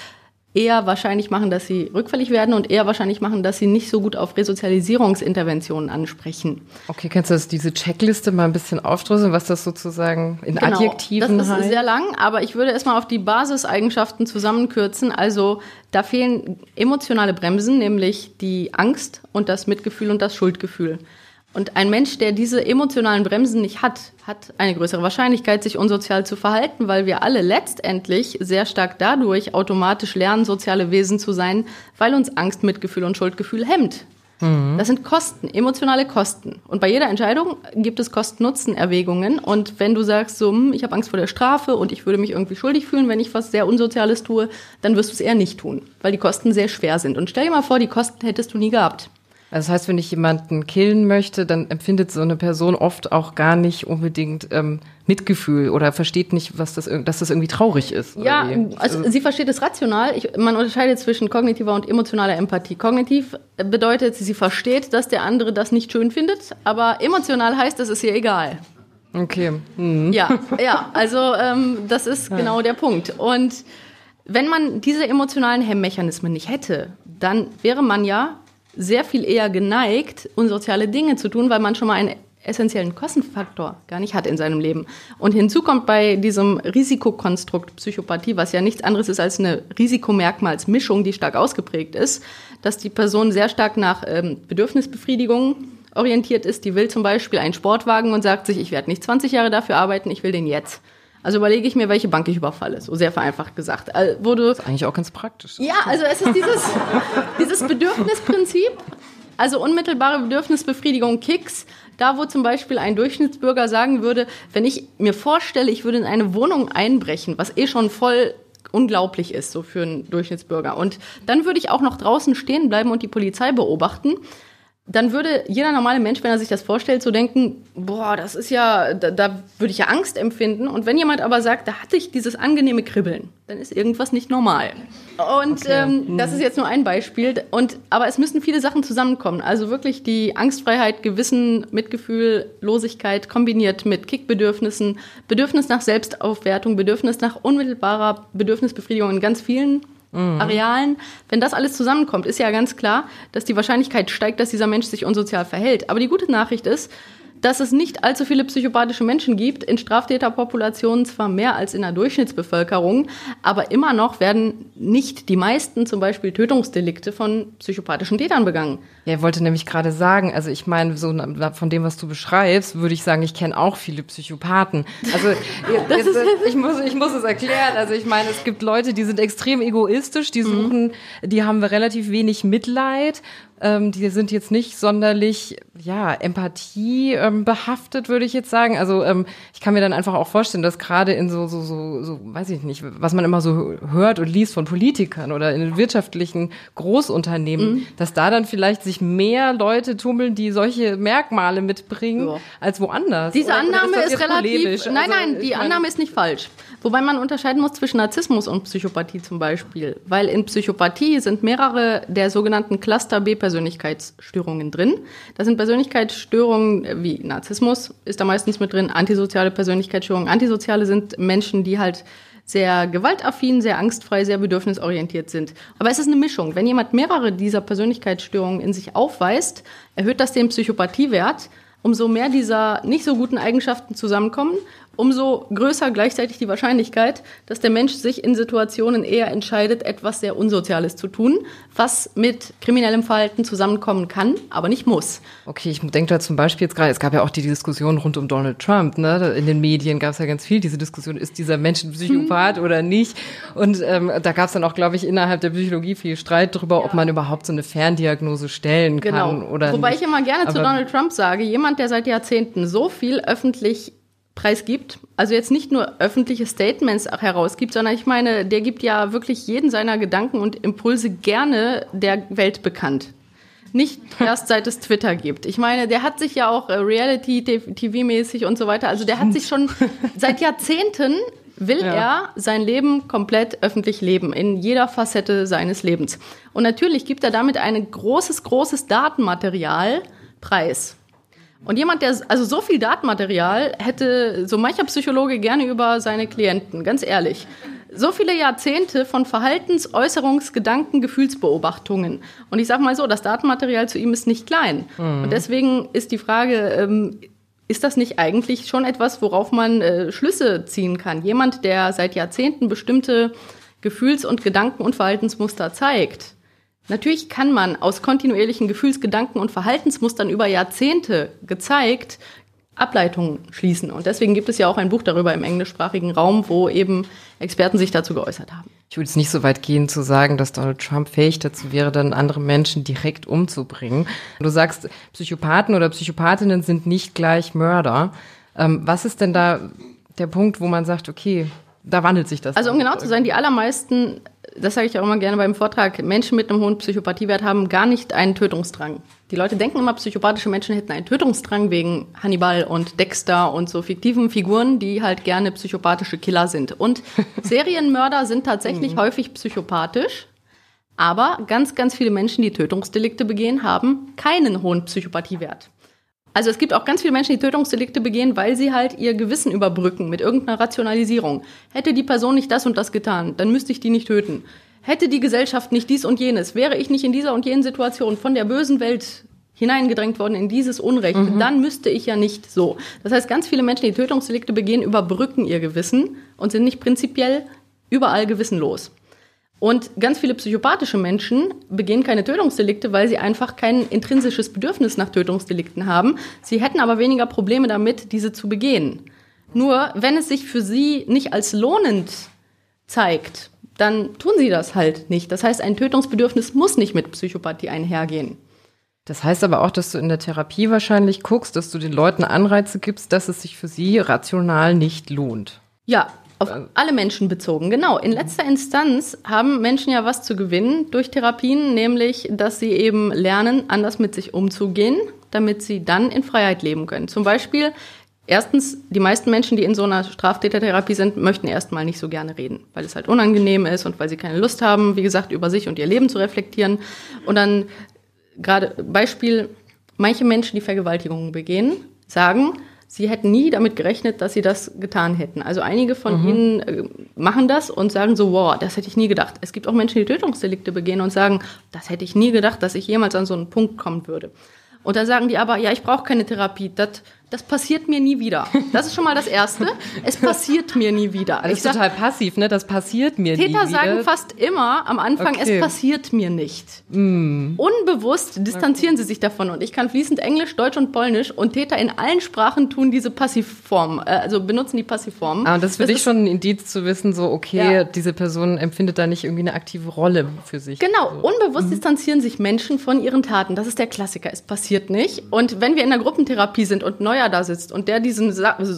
eher wahrscheinlich machen, dass sie rückfällig werden und eher wahrscheinlich machen, dass sie nicht so gut auf Resozialisierungsinterventionen ansprechen. Okay, kannst du das, diese Checkliste mal ein bisschen aufdröseln, was das sozusagen in genau, Adjektiven das ist heißt? sehr lang, aber ich würde erstmal auf die Basiseigenschaften zusammenkürzen. Also da fehlen emotionale Bremsen, nämlich die Angst und das Mitgefühl und das Schuldgefühl. Und ein Mensch, der diese emotionalen Bremsen nicht hat, hat eine größere Wahrscheinlichkeit, sich unsozial zu verhalten, weil wir alle letztendlich sehr stark dadurch automatisch lernen, soziale Wesen zu sein, weil uns Angst, Mitgefühl und Schuldgefühl hemmt. Mhm. Das sind Kosten, emotionale Kosten. Und bei jeder Entscheidung gibt es Kosten-Nutzen-Erwägungen. Und wenn du sagst, so, hm, ich habe Angst vor der Strafe und ich würde mich irgendwie schuldig fühlen, wenn ich was sehr Unsoziales tue, dann wirst du es eher nicht tun, weil die Kosten sehr schwer sind. Und stell dir mal vor, die Kosten hättest du nie gehabt. Also das heißt, wenn ich jemanden killen möchte, dann empfindet so eine Person oft auch gar nicht unbedingt ähm, Mitgefühl oder versteht nicht, was das, dass das irgendwie traurig ist. Ja, also sie versteht es rational. Ich, man unterscheidet zwischen kognitiver und emotionaler Empathie. Kognitiv bedeutet, sie versteht, dass der andere das nicht schön findet, aber emotional heißt, es ist ihr egal. Okay. Mhm. Ja, ja, also ähm, das ist ja. genau der Punkt. Und wenn man diese emotionalen Hemmmechanismen nicht hätte, dann wäre man ja sehr viel eher geneigt, unsoziale Dinge zu tun, weil man schon mal einen essentiellen Kostenfaktor gar nicht hat in seinem Leben. Und hinzu kommt bei diesem Risikokonstrukt Psychopathie, was ja nichts anderes ist als eine Risikomerkmalsmischung, die stark ausgeprägt ist, dass die Person sehr stark nach ähm, Bedürfnisbefriedigung orientiert ist. Die will zum Beispiel einen Sportwagen und sagt sich, ich werde nicht 20 Jahre dafür arbeiten, ich will den jetzt. Also überlege ich mir, welche Bank ich überfalle, so sehr vereinfacht gesagt. Also, wo du, das ist eigentlich auch ganz praktisch. Ja, also es ist dieses, dieses Bedürfnisprinzip, also unmittelbare Bedürfnisbefriedigung Kicks, da wo zum Beispiel ein Durchschnittsbürger sagen würde, wenn ich mir vorstelle, ich würde in eine Wohnung einbrechen, was eh schon voll unglaublich ist, so für einen Durchschnittsbürger. Und dann würde ich auch noch draußen stehen bleiben und die Polizei beobachten dann würde jeder normale Mensch, wenn er sich das vorstellt, so denken, boah, das ist ja, da, da, würde ich ja Angst empfinden. Und wenn jemand aber sagt, da hatte ich dieses angenehme Kribbeln, dann ist irgendwas nicht normal. Und okay. ähm, mhm. das ist jetzt nur ein Beispiel. Und, aber es müssen viele Sachen zusammenkommen. Also wirklich die Angstfreiheit, Gewissen, Mitgefühl, Losigkeit kombiniert mit Kickbedürfnissen, Bedürfnis nach Selbstaufwertung, Bedürfnis nach unmittelbarer Bedürfnisbefriedigung in ganz vielen. Arealen. Wenn das alles zusammenkommt, ist ja ganz klar, dass die Wahrscheinlichkeit steigt, dass dieser Mensch sich unsozial verhält. Aber die gute Nachricht ist, dass es nicht allzu viele psychopathische Menschen gibt, in Straftäterpopulationen zwar mehr als in der Durchschnittsbevölkerung, aber immer noch werden nicht die meisten zum Beispiel Tötungsdelikte von psychopathischen Tätern begangen. Ja, ich wollte nämlich gerade sagen, also ich meine, so von dem, was du beschreibst, würde ich sagen, ich kenne auch viele Psychopathen. Also jetzt, ich, muss, ich muss es erklären. Also ich meine, es gibt Leute, die sind extrem egoistisch, die mhm. suchen, mhm. die haben relativ wenig Mitleid ähm, die sind jetzt nicht sonderlich, ja, Empathie ähm, behaftet, würde ich jetzt sagen. Also ähm, ich kann mir dann einfach auch vorstellen, dass gerade in so, so, so, so, weiß ich nicht, was man immer so hört und liest von Politikern oder in den wirtschaftlichen Großunternehmen, mhm. dass da dann vielleicht sich mehr Leute tummeln, die solche Merkmale mitbringen, ja. als woanders. Diese Annahme ist, ist relativ, nein, also, nein, die Annahme ist nicht falsch. Wobei man unterscheiden muss zwischen Narzissmus und Psychopathie zum Beispiel. Weil in Psychopathie sind mehrere der sogenannten Cluster B-Persönlichkeitsstörungen drin. Da sind Persönlichkeitsstörungen wie Narzissmus ist da meistens mit drin, antisoziale Persönlichkeitsstörungen. Antisoziale sind Menschen, die halt sehr gewaltaffin, sehr angstfrei, sehr bedürfnisorientiert sind. Aber es ist eine Mischung. Wenn jemand mehrere dieser Persönlichkeitsstörungen in sich aufweist, erhöht das den Psychopathiewert. Umso mehr dieser nicht so guten Eigenschaften zusammenkommen, umso größer gleichzeitig die Wahrscheinlichkeit, dass der Mensch sich in Situationen eher entscheidet, etwas sehr Unsoziales zu tun, was mit kriminellem Verhalten zusammenkommen kann, aber nicht muss. Okay, ich denke da zum Beispiel jetzt gerade, es gab ja auch die Diskussion rund um Donald Trump, ne? In den Medien gab es ja ganz viel diese Diskussion, ist dieser Mensch ein Psychopath hm. oder nicht? Und ähm, da gab es dann auch, glaube ich, innerhalb der Psychologie viel Streit darüber, ja. ob man überhaupt so eine Ferndiagnose stellen kann genau. oder Wobei nicht. ich immer gerne aber zu Donald Trump sage, jemand, der seit Jahrzehnten so viel öffentlich preisgibt. Also jetzt nicht nur öffentliche Statements herausgibt, sondern ich meine, der gibt ja wirklich jeden seiner Gedanken und Impulse gerne der Welt bekannt. Nicht erst seit es Twitter gibt. Ich meine, der hat sich ja auch äh, Reality-TV-mäßig und so weiter, also der hat sich schon seit Jahrzehnten will ja. er sein Leben komplett öffentlich leben, in jeder Facette seines Lebens. Und natürlich gibt er damit ein großes, großes Datenmaterial preis. Und jemand, der also so viel Datenmaterial hätte so mancher Psychologe gerne über seine Klienten, ganz ehrlich. So viele Jahrzehnte von Verhaltens-, Äußerungs-, Gedanken-, Gefühlsbeobachtungen. Und ich sage mal so, das Datenmaterial zu ihm ist nicht klein. Mhm. Und deswegen ist die Frage, ähm, ist das nicht eigentlich schon etwas, worauf man äh, Schlüsse ziehen kann? Jemand, der seit Jahrzehnten bestimmte Gefühls- und Gedanken- und Verhaltensmuster zeigt, Natürlich kann man aus kontinuierlichen Gefühlsgedanken und Verhaltensmustern über Jahrzehnte gezeigt Ableitungen schließen. Und deswegen gibt es ja auch ein Buch darüber im englischsprachigen Raum, wo eben Experten sich dazu geäußert haben. Ich würde es nicht so weit gehen zu sagen, dass Donald Trump fähig dazu wäre, dann andere Menschen direkt umzubringen. Du sagst, Psychopathen oder Psychopathinnen sind nicht gleich Mörder. Ähm, was ist denn da der Punkt, wo man sagt, okay, da wandelt sich das. Also um genau zu sein, die allermeisten das sage ich auch immer gerne beim Vortrag, Menschen mit einem hohen Psychopathiewert haben gar nicht einen Tötungsdrang. Die Leute denken immer, psychopathische Menschen hätten einen Tötungsdrang wegen Hannibal und Dexter und so fiktiven Figuren, die halt gerne psychopathische Killer sind. Und Serienmörder sind tatsächlich mhm. häufig psychopathisch. Aber ganz, ganz viele Menschen, die Tötungsdelikte begehen, haben keinen hohen Psychopathiewert. Also es gibt auch ganz viele Menschen, die Tötungsdelikte begehen, weil sie halt ihr Gewissen überbrücken mit irgendeiner Rationalisierung. Hätte die Person nicht das und das getan, dann müsste ich die nicht töten. Hätte die Gesellschaft nicht dies und jenes, wäre ich nicht in dieser und jenen Situation von der bösen Welt hineingedrängt worden in dieses Unrecht, mhm. dann müsste ich ja nicht so. Das heißt, ganz viele Menschen, die Tötungsdelikte begehen, überbrücken ihr Gewissen und sind nicht prinzipiell überall gewissenlos. Und ganz viele psychopathische Menschen begehen keine Tötungsdelikte, weil sie einfach kein intrinsisches Bedürfnis nach Tötungsdelikten haben. Sie hätten aber weniger Probleme damit, diese zu begehen. Nur wenn es sich für sie nicht als lohnend zeigt, dann tun sie das halt nicht. Das heißt, ein Tötungsbedürfnis muss nicht mit Psychopathie einhergehen. Das heißt aber auch, dass du in der Therapie wahrscheinlich guckst, dass du den Leuten Anreize gibst, dass es sich für sie rational nicht lohnt. Ja, auf alle Menschen bezogen, genau. In letzter Instanz haben Menschen ja was zu gewinnen durch Therapien, nämlich, dass sie eben lernen, anders mit sich umzugehen, damit sie dann in Freiheit leben können. Zum Beispiel, erstens, die meisten Menschen, die in so einer Straftätertherapie sind, möchten erstmal nicht so gerne reden, weil es halt unangenehm ist und weil sie keine Lust haben, wie gesagt, über sich und ihr Leben zu reflektieren. Und dann gerade Beispiel, manche Menschen, die Vergewaltigungen begehen, sagen, sie hätten nie damit gerechnet, dass sie das getan hätten. Also einige von mhm. ihnen äh, machen das und sagen so, wow, das hätte ich nie gedacht. Es gibt auch Menschen, die Tötungsdelikte begehen und sagen, das hätte ich nie gedacht, dass ich jemals an so einen Punkt kommen würde. Und da sagen die aber, ja, ich brauche keine Therapie, das das passiert mir nie wieder. Das ist schon mal das Erste. Es passiert mir nie wieder. Das ist sag, total passiv, ne? Das passiert mir Täter nie wieder. Täter sagen fast immer am Anfang, okay. es passiert mir nicht. Mm. Unbewusst distanzieren okay. sie sich davon. Und ich kann fließend Englisch, Deutsch und Polnisch und Täter in allen Sprachen tun diese Passivform, äh, also benutzen die Passivform. Ah, und das ist für das dich schon ein Indiz zu wissen, so, okay, ja. diese Person empfindet da nicht irgendwie eine aktive Rolle für sich. Genau, so. unbewusst mhm. distanzieren sich Menschen von ihren Taten. Das ist der Klassiker. Es passiert nicht. Und wenn wir in der Gruppentherapie sind und neu Neuer da sitzt und der diesen,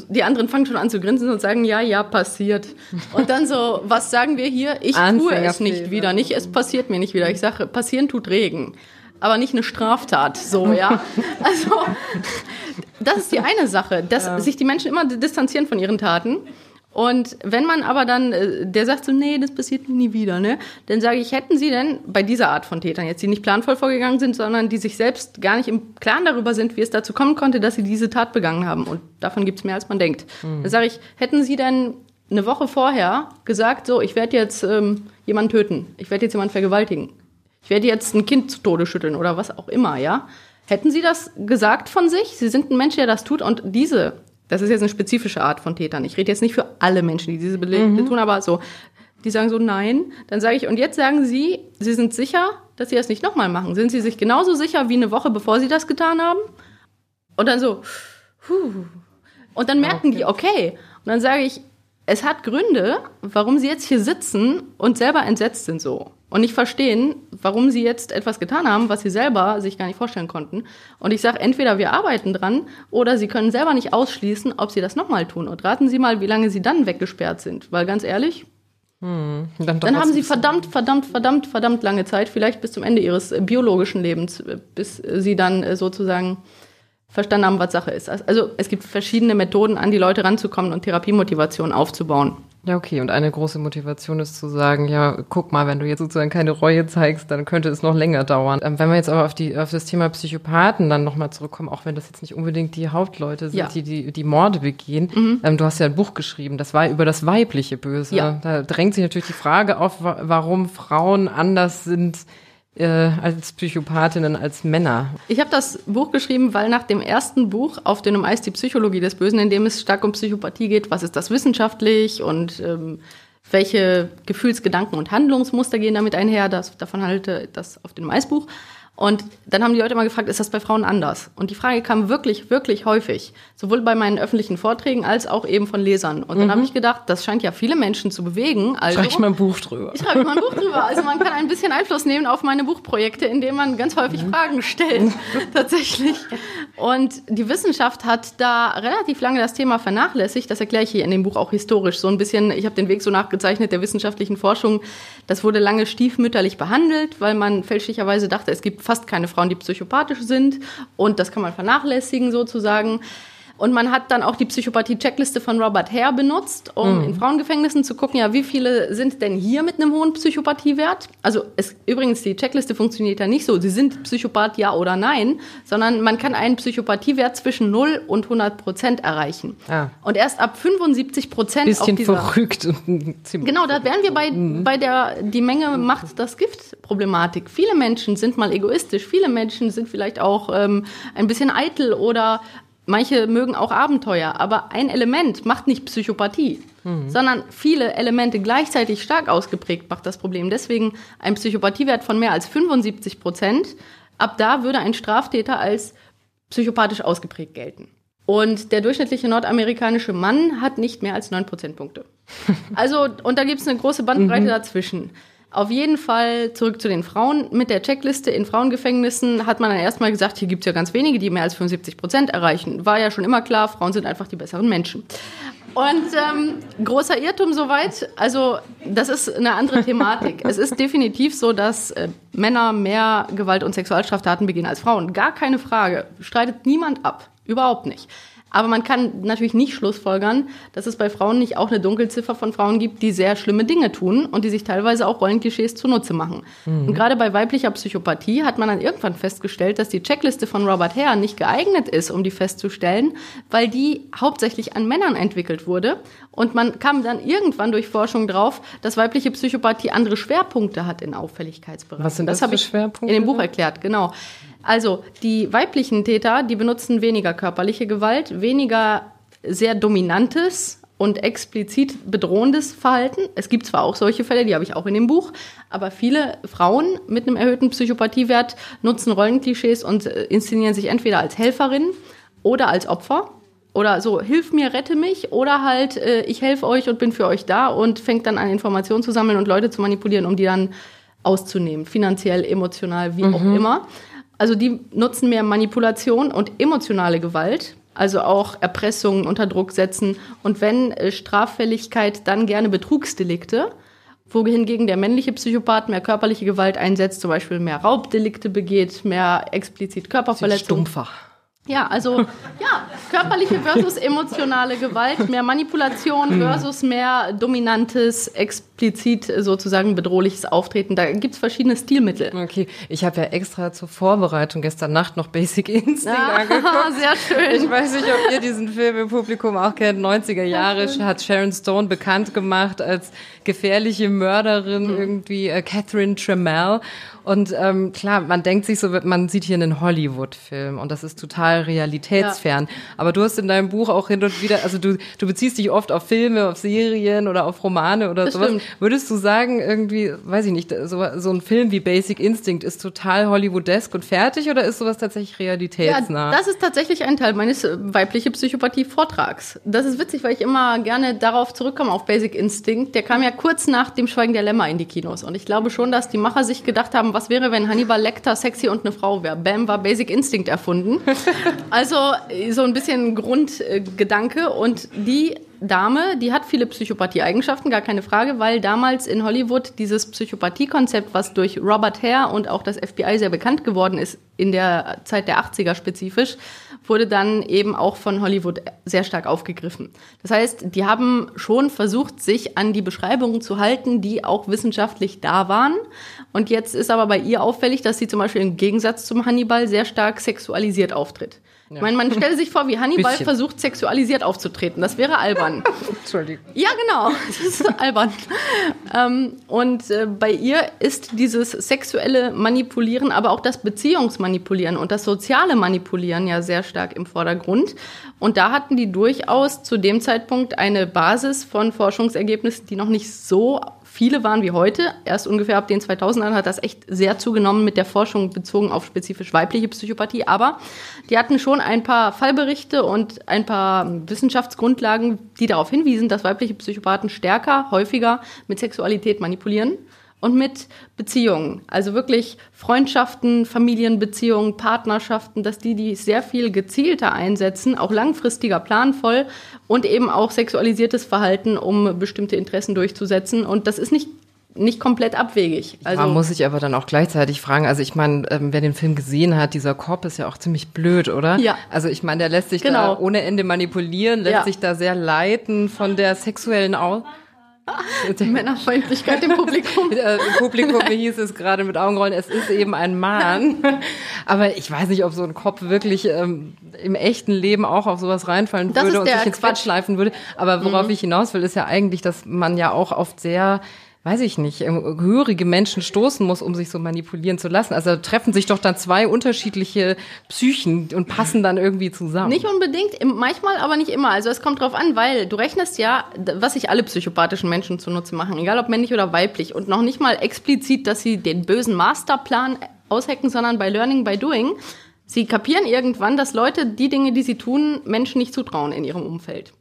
die anderen fangen schon an zu grinsen und sagen, ja, ja, passiert. Und dann so, was sagen wir hier? Ich tue es nicht wieder, nicht, es passiert mir nicht wieder. Ich sage, passieren tut Regen. Aber nicht eine Straftat, so, ja. Also, das ist die eine Sache, dass ja. sich die Menschen immer distanzieren von ihren Taten. Und wenn man aber dann, äh, der sagt so, nee, das passiert nie wieder, ne? Dann sage ich, hätten Sie denn bei dieser Art von Tätern, jetzt die nicht planvoll vorgegangen sind, sondern die sich selbst gar nicht im Klaren darüber sind, wie es dazu kommen konnte, dass sie diese Tat begangen haben. Und davon gibt es mehr, als man denkt. Mhm. Dann sage ich, hätten Sie denn eine Woche vorher gesagt, so, ich werde jetzt ähm, jemanden töten, ich werde jetzt jemanden vergewaltigen, ich werde jetzt ein Kind zu Tode schütteln oder was auch immer, ja? Hätten Sie das gesagt von sich? Sie sind ein Mensch, der das tut und diese das ist jetzt eine spezifische Art von Tätern. Ich rede jetzt nicht für alle Menschen, die diese Belegte mhm. tun, aber so, die sagen so nein. Dann sage ich, und jetzt sagen Sie, Sie sind sicher, dass Sie das nicht nochmal machen. Sind Sie sich genauso sicher wie eine Woche, bevor Sie das getan haben? Und dann so, puh. Und dann merken okay. die, okay. Und dann sage ich, es hat Gründe, warum Sie jetzt hier sitzen und selber entsetzt sind so und nicht verstehen, warum sie jetzt etwas getan haben, was sie selber sich gar nicht vorstellen konnten. Und ich sage, entweder wir arbeiten dran oder sie können selber nicht ausschließen, ob sie das nochmal tun. Und raten Sie mal, wie lange sie dann weggesperrt sind. Weil ganz ehrlich, hm, dann, dann haben sie verdammt, verdammt, verdammt, verdammt lange Zeit, vielleicht bis zum Ende ihres biologischen Lebens, äh, bis sie dann äh, sozusagen verstanden haben, was Sache ist. Also es gibt verschiedene Methoden, an die Leute ranzukommen und Therapiemotivation aufzubauen. Ja, okay. Und eine große Motivation ist zu sagen, ja, guck mal, wenn du jetzt sozusagen keine Reue zeigst, dann könnte es noch länger dauern. Ähm, wenn wir jetzt aber auf, die, auf das Thema Psychopathen dann nochmal zurückkommen, auch wenn das jetzt nicht unbedingt die Hauptleute sind, ja. die, die die Morde begehen. Mhm. Ähm, du hast ja ein Buch geschrieben, das war über das weibliche Böse. Ja. Da drängt sich natürlich die Frage auf, warum Frauen anders sind äh, als Psychopathinnen als Männer. Ich habe das Buch geschrieben, weil nach dem ersten Buch auf dem Eis die Psychologie des Bösen, in dem es stark um Psychopathie geht, was ist das wissenschaftlich und ähm, welche Gefühlsgedanken und Handlungsmuster gehen damit einher, das, davon halte das auf dem Eisbuch. Und dann haben die Leute mal gefragt, ist das bei Frauen anders? Und die Frage kam wirklich, wirklich häufig, sowohl bei meinen öffentlichen Vorträgen als auch eben von Lesern. Und dann mhm. habe ich gedacht, das scheint ja viele Menschen zu bewegen. Also, schreibe ich mal ein Buch drüber. Ich schreibe mal ein Buch drüber. Also man kann ein bisschen Einfluss nehmen auf meine Buchprojekte, indem man ganz häufig mhm. Fragen stellt, tatsächlich. Und die Wissenschaft hat da relativ lange das Thema vernachlässigt. Das erkläre ich hier in dem Buch auch historisch so ein bisschen. Ich habe den Weg so nachgezeichnet der wissenschaftlichen Forschung. Das wurde lange stiefmütterlich behandelt, weil man fälschlicherweise dachte, es gibt fast keine Frauen, die psychopathisch sind und das kann man vernachlässigen sozusagen. Und man hat dann auch die Psychopathie-Checkliste von Robert Hare benutzt, um mhm. in Frauengefängnissen zu gucken, ja, wie viele sind denn hier mit einem hohen Psychopathiewert? Also es, übrigens, die Checkliste funktioniert ja nicht so, sie sind Psychopath ja oder nein, sondern man kann einen Psychopathiewert zwischen 0 und 100 Prozent erreichen. Ah. Und erst ab 75 Prozent Bisschen dieser, verrückt. genau, da wären wir bei, mhm. bei der, die Menge macht das Gift-Problematik. Viele Menschen sind mal egoistisch, viele Menschen sind vielleicht auch ähm, ein bisschen eitel oder Manche mögen auch Abenteuer, aber ein Element macht nicht Psychopathie, mhm. sondern viele Elemente gleichzeitig stark ausgeprägt macht das Problem. Deswegen ein Psychopathiewert von mehr als 75 Prozent. Ab da würde ein Straftäter als psychopathisch ausgeprägt gelten. Und der durchschnittliche nordamerikanische Mann hat nicht mehr als 9 Prozentpunkte. Also, und da gibt es eine große Bandbreite mhm. dazwischen. Auf jeden Fall zurück zu den Frauen. Mit der Checkliste in Frauengefängnissen hat man dann erstmal gesagt, hier gibt's ja ganz wenige, die mehr als 75 Prozent erreichen. War ja schon immer klar, Frauen sind einfach die besseren Menschen. Und ähm, großer Irrtum soweit. Also das ist eine andere Thematik. es ist definitiv so, dass äh, Männer mehr Gewalt- und Sexualstraftaten begehen als Frauen. Gar keine Frage. Streitet niemand ab. Überhaupt nicht. Aber man kann natürlich nicht schlussfolgern, dass es bei Frauen nicht auch eine Dunkelziffer von Frauen gibt, die sehr schlimme Dinge tun und die sich teilweise auch Rollenklischees zunutze machen. Mhm. Und gerade bei weiblicher Psychopathie hat man dann irgendwann festgestellt, dass die Checkliste von Robert Hare nicht geeignet ist, um die festzustellen, weil die hauptsächlich an Männern entwickelt wurde. Und man kam dann irgendwann durch Forschung drauf, dass weibliche Psychopathie andere Schwerpunkte hat in Auffälligkeitsbereichen. Was sind das, das habe ich Schwerpunkte? In dem Buch erklärt, genau. Also die weiblichen Täter, die benutzen weniger körperliche Gewalt, weniger sehr dominantes und explizit bedrohendes Verhalten. Es gibt zwar auch solche Fälle, die habe ich auch in dem Buch, aber viele Frauen mit einem erhöhten Psychopathiewert nutzen Rollenklischees und äh, inszenieren sich entweder als Helferin oder als Opfer oder so, hilf mir, rette mich oder halt, äh, ich helfe euch und bin für euch da und fängt dann an, Informationen zu sammeln und Leute zu manipulieren, um die dann auszunehmen, finanziell, emotional, wie mhm. auch immer. Also die nutzen mehr Manipulation und emotionale Gewalt also auch Erpressungen unter Druck setzen und wenn äh, Straffälligkeit, dann gerne Betrugsdelikte, wohingegen der männliche Psychopath mehr körperliche Gewalt einsetzt, zum Beispiel mehr Raubdelikte begeht, mehr explizit Körperverletzungen. Stumpfer. Ja, also ja, körperliche versus emotionale Gewalt, mehr Manipulation versus mehr dominantes, explizit sozusagen bedrohliches Auftreten. Da gibt's verschiedene Stilmittel. Okay, ich habe ja extra zur Vorbereitung gestern Nacht noch Basic Instinct ja, angeguckt. Sehr schön. Ich weiß nicht, ob ihr diesen Film im Publikum auch kennt. 90er Jahre hat Sharon Stone bekannt gemacht als gefährliche Mörderin, mhm. irgendwie äh, Catherine Tremell. Und ähm, klar, man denkt sich so, man sieht hier einen Hollywood-Film und das ist total realitätsfern. Ja. Aber du hast in deinem Buch auch hin und wieder, also du, du beziehst dich oft auf Filme, auf Serien oder auf Romane oder das sowas. Stimmt. Würdest du sagen, irgendwie, weiß ich nicht, so, so ein Film wie Basic Instinct ist total Hollywoodesk und fertig oder ist sowas tatsächlich realitätsnah? Ja, das ist tatsächlich ein Teil meines äh, weibliche Psychopathie-Vortrags. Das ist witzig, weil ich immer gerne darauf zurückkomme, auf Basic Instinct. Der kam ja kurz nach dem Schweigen der Lämmer in die Kinos. Und ich glaube schon, dass die Macher sich gedacht haben, was wäre, wenn Hannibal Lecter sexy und eine Frau wäre? Bam war Basic Instinct erfunden. also so ein bisschen Grundgedanke. Und die Dame, die hat viele Psychopathie-Eigenschaften, gar keine Frage, weil damals in Hollywood dieses Psychopathie-Konzept, was durch Robert Hare und auch das FBI sehr bekannt geworden ist, in der Zeit der 80er spezifisch, wurde dann eben auch von Hollywood sehr stark aufgegriffen. Das heißt, die haben schon versucht, sich an die Beschreibungen zu halten, die auch wissenschaftlich da waren. Und jetzt ist aber bei ihr auffällig, dass sie zum Beispiel im Gegensatz zum Hannibal sehr stark sexualisiert auftritt. Ja. Ich meine, man stelle sich vor, wie Hannibal Bisschen. versucht, sexualisiert aufzutreten. Das wäre albern. Entschuldigung. Ja, genau. Das ist albern. ähm, und äh, bei ihr ist dieses sexuelle Manipulieren, aber auch das Beziehungsmanipulieren und das soziale Manipulieren ja sehr stark im Vordergrund. Und da hatten die durchaus zu dem Zeitpunkt eine Basis von Forschungsergebnissen, die noch nicht so viele waren wie heute. Erst ungefähr ab den 2000ern hat das echt sehr zugenommen mit der Forschung bezogen auf spezifisch weibliche Psychopathie. Aber die hatten schon ein paar Fallberichte und ein paar Wissenschaftsgrundlagen, die darauf hinwiesen, dass weibliche Psychopathen stärker, häufiger mit Sexualität manipulieren und mit Beziehungen. Also wirklich Freundschaften, Familienbeziehungen, Partnerschaften, dass die die sehr viel gezielter einsetzen, auch langfristiger, planvoll und eben auch sexualisiertes Verhalten, um bestimmte Interessen durchzusetzen. Und das ist nicht nicht komplett abwegig. Also Man muss sich aber dann auch gleichzeitig fragen, also ich meine, ähm, wer den Film gesehen hat, dieser Korb ist ja auch ziemlich blöd, oder? Ja. Also ich meine, der lässt sich genau. da ohne Ende manipulieren, lässt ja. sich da sehr leiten von der sexuellen Aus die Männerfreundlichkeit im Publikum. Im Publikum hieß es gerade mit Augenrollen, es ist eben ein Mann. Aber ich weiß nicht, ob so ein Kopf wirklich ähm, im echten Leben auch auf sowas reinfallen das würde und sich ins Quatsch schleifen würde. Aber worauf mhm. ich hinaus will, ist ja eigentlich, dass man ja auch oft sehr weiß ich nicht, ähm, gehörige Menschen stoßen muss, um sich so manipulieren zu lassen. Also treffen sich doch dann zwei unterschiedliche Psychen und passen dann irgendwie zusammen. Nicht unbedingt, manchmal aber nicht immer. Also es kommt drauf an, weil du rechnest ja, was sich alle psychopathischen Menschen zunutze machen, egal ob männlich oder weiblich und noch nicht mal explizit, dass sie den bösen Masterplan aushecken, sondern bei Learning by Doing. Sie kapieren irgendwann, dass Leute die Dinge, die sie tun, Menschen nicht zutrauen in ihrem Umfeld.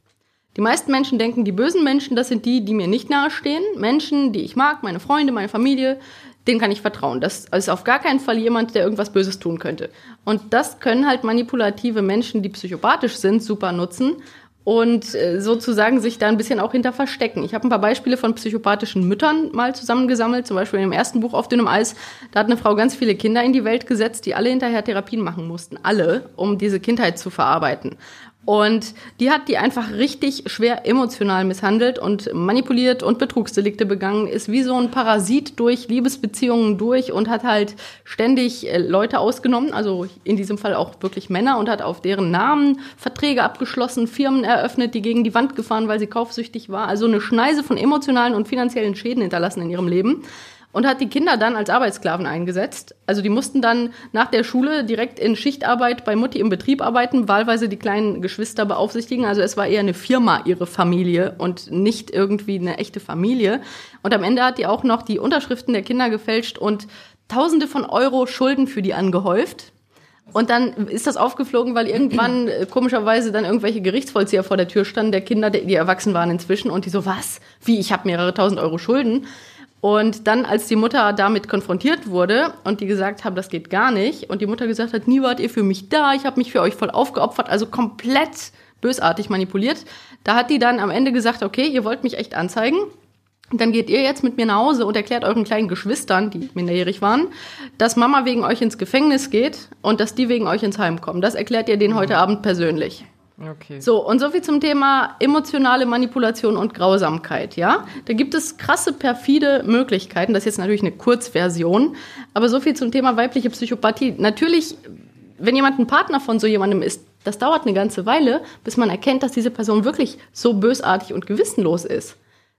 Die meisten Menschen denken, die bösen Menschen, das sind die, die mir nicht nahestehen. Menschen, die ich mag, meine Freunde, meine Familie, denen kann ich vertrauen. Das ist auf gar keinen Fall jemand, der irgendwas Böses tun könnte. Und das können halt manipulative Menschen, die psychopathisch sind, super nutzen und äh, sozusagen sich da ein bisschen auch hinter verstecken. Ich habe ein paar Beispiele von psychopathischen Müttern mal zusammengesammelt, zum Beispiel im ersten Buch auf dünnem Eis. Da hat eine Frau ganz viele Kinder in die Welt gesetzt, die alle hinterher Therapien machen mussten. Alle, um diese Kindheit zu verarbeiten. Und die hat die einfach richtig schwer emotional misshandelt und manipuliert und Betrugsdelikte begangen, ist wie so ein Parasit durch Liebesbeziehungen durch und hat halt ständig äh, Leute ausgenommen, also in diesem Fall auch wirklich Männer und hat auf deren Namen Verträge abgeschlossen, Firmen eröffnet, die gegen die Wand gefahren, weil sie kaufsüchtig war. Also eine Schneise von emotionalen und finanziellen Schäden hinterlassen in ihrem Leben. Und hat die Kinder dann als Arbeitssklaven eingesetzt. Also die mussten dann nach der Schule direkt in Schichtarbeit bei Mutti im Betrieb arbeiten, wahlweise die kleinen Geschwister beaufsichtigen. Also es war eher eine Firma, ihre Familie und nicht irgendwie eine echte Familie. Und am Ende hat die auch noch die Unterschriften der Kinder gefälscht und Tausende von Euro Schulden für die angehäuft. Und dann ist das aufgeflogen, weil irgendwann äh, komischerweise dann irgendwelche Gerichtsvollzieher vor der Tür standen, der Kinder, die erwachsen waren inzwischen, und die so, was? Wie, ich habe mehrere tausend Euro Schulden? Und dann, als die Mutter damit konfrontiert wurde und die gesagt haben, das geht gar nicht, und die Mutter gesagt hat, nie wart ihr für mich da, ich habe mich für euch voll aufgeopfert, also komplett bösartig manipuliert, da hat die dann am Ende gesagt, okay, ihr wollt mich echt anzeigen, dann geht ihr jetzt mit mir nach Hause und erklärt euren kleinen Geschwistern, die minderjährig waren, dass Mama wegen euch ins Gefängnis geht und dass die wegen euch ins Heim kommen. Das erklärt ihr denen heute Abend persönlich. Okay. So, und so viel zum Thema emotionale Manipulation und Grausamkeit, ja? Da gibt es krasse, perfide Möglichkeiten. Das ist jetzt natürlich eine Kurzversion, aber so viel zum Thema weibliche Psychopathie. Natürlich, wenn jemand ein Partner von so jemandem ist, das dauert eine ganze Weile, bis man erkennt, dass diese Person wirklich so bösartig und gewissenlos ist.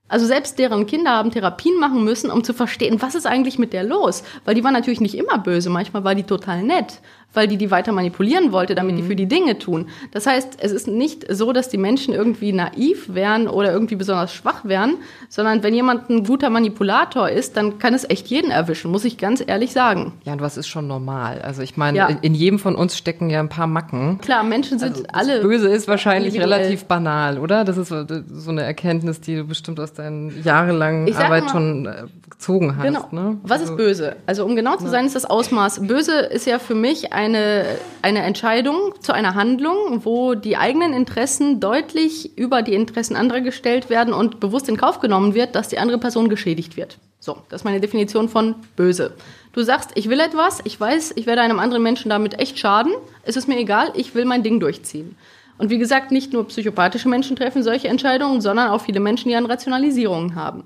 Also selbst deren Kinder haben Therapien machen müssen, um zu verstehen, was ist eigentlich mit der los? Weil die war natürlich nicht immer böse, manchmal war die total nett weil die die weiter manipulieren wollte, damit mhm. die für die Dinge tun. Das heißt, es ist nicht so, dass die Menschen irgendwie naiv wären oder irgendwie besonders schwach wären, sondern wenn jemand ein guter Manipulator ist, dann kann es echt jeden erwischen, muss ich ganz ehrlich sagen. Ja, und was ist schon normal? Also ich meine, ja. in jedem von uns stecken ja ein paar Macken. Klar, Menschen sind also alle. Böse ist wahrscheinlich relativ banal, oder? Das ist so, eine Erkenntnis, die du bestimmt aus deinen jahrelangen Arbeit mal, schon äh, gezogen hast. Genau. Ne? Was also, ist böse? Also um genau zu sein, ist das Ausmaß. Böse ist ja für mich ein eine, eine Entscheidung zu einer Handlung, wo die eigenen Interessen deutlich über die Interessen anderer gestellt werden und bewusst in Kauf genommen wird, dass die andere Person geschädigt wird. So, das ist meine Definition von böse. Du sagst, ich will etwas, ich weiß, ich werde einem anderen Menschen damit echt schaden, es ist mir egal, ich will mein Ding durchziehen. Und wie gesagt, nicht nur psychopathische Menschen treffen solche Entscheidungen, sondern auch viele Menschen, die an Rationalisierungen haben.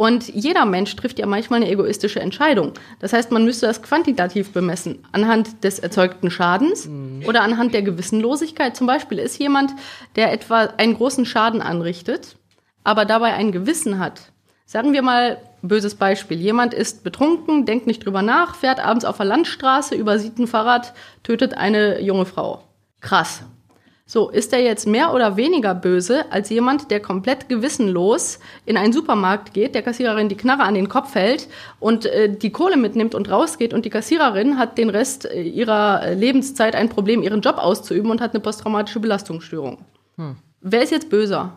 Und jeder Mensch trifft ja manchmal eine egoistische Entscheidung. Das heißt, man müsste das quantitativ bemessen, anhand des erzeugten Schadens mhm. oder anhand der Gewissenlosigkeit. Zum Beispiel ist jemand, der etwa einen großen Schaden anrichtet, aber dabei ein Gewissen hat. Sagen wir mal, böses Beispiel. Jemand ist betrunken, denkt nicht drüber nach, fährt abends auf der Landstraße, übersieht ein Fahrrad, tötet eine junge Frau. Krass. So, ist er jetzt mehr oder weniger böse als jemand, der komplett gewissenlos in einen Supermarkt geht, der Kassiererin die Knarre an den Kopf hält und äh, die Kohle mitnimmt und rausgeht und die Kassiererin hat den Rest äh, ihrer Lebenszeit ein Problem, ihren Job auszuüben und hat eine posttraumatische Belastungsstörung. Hm. Wer ist jetzt böser?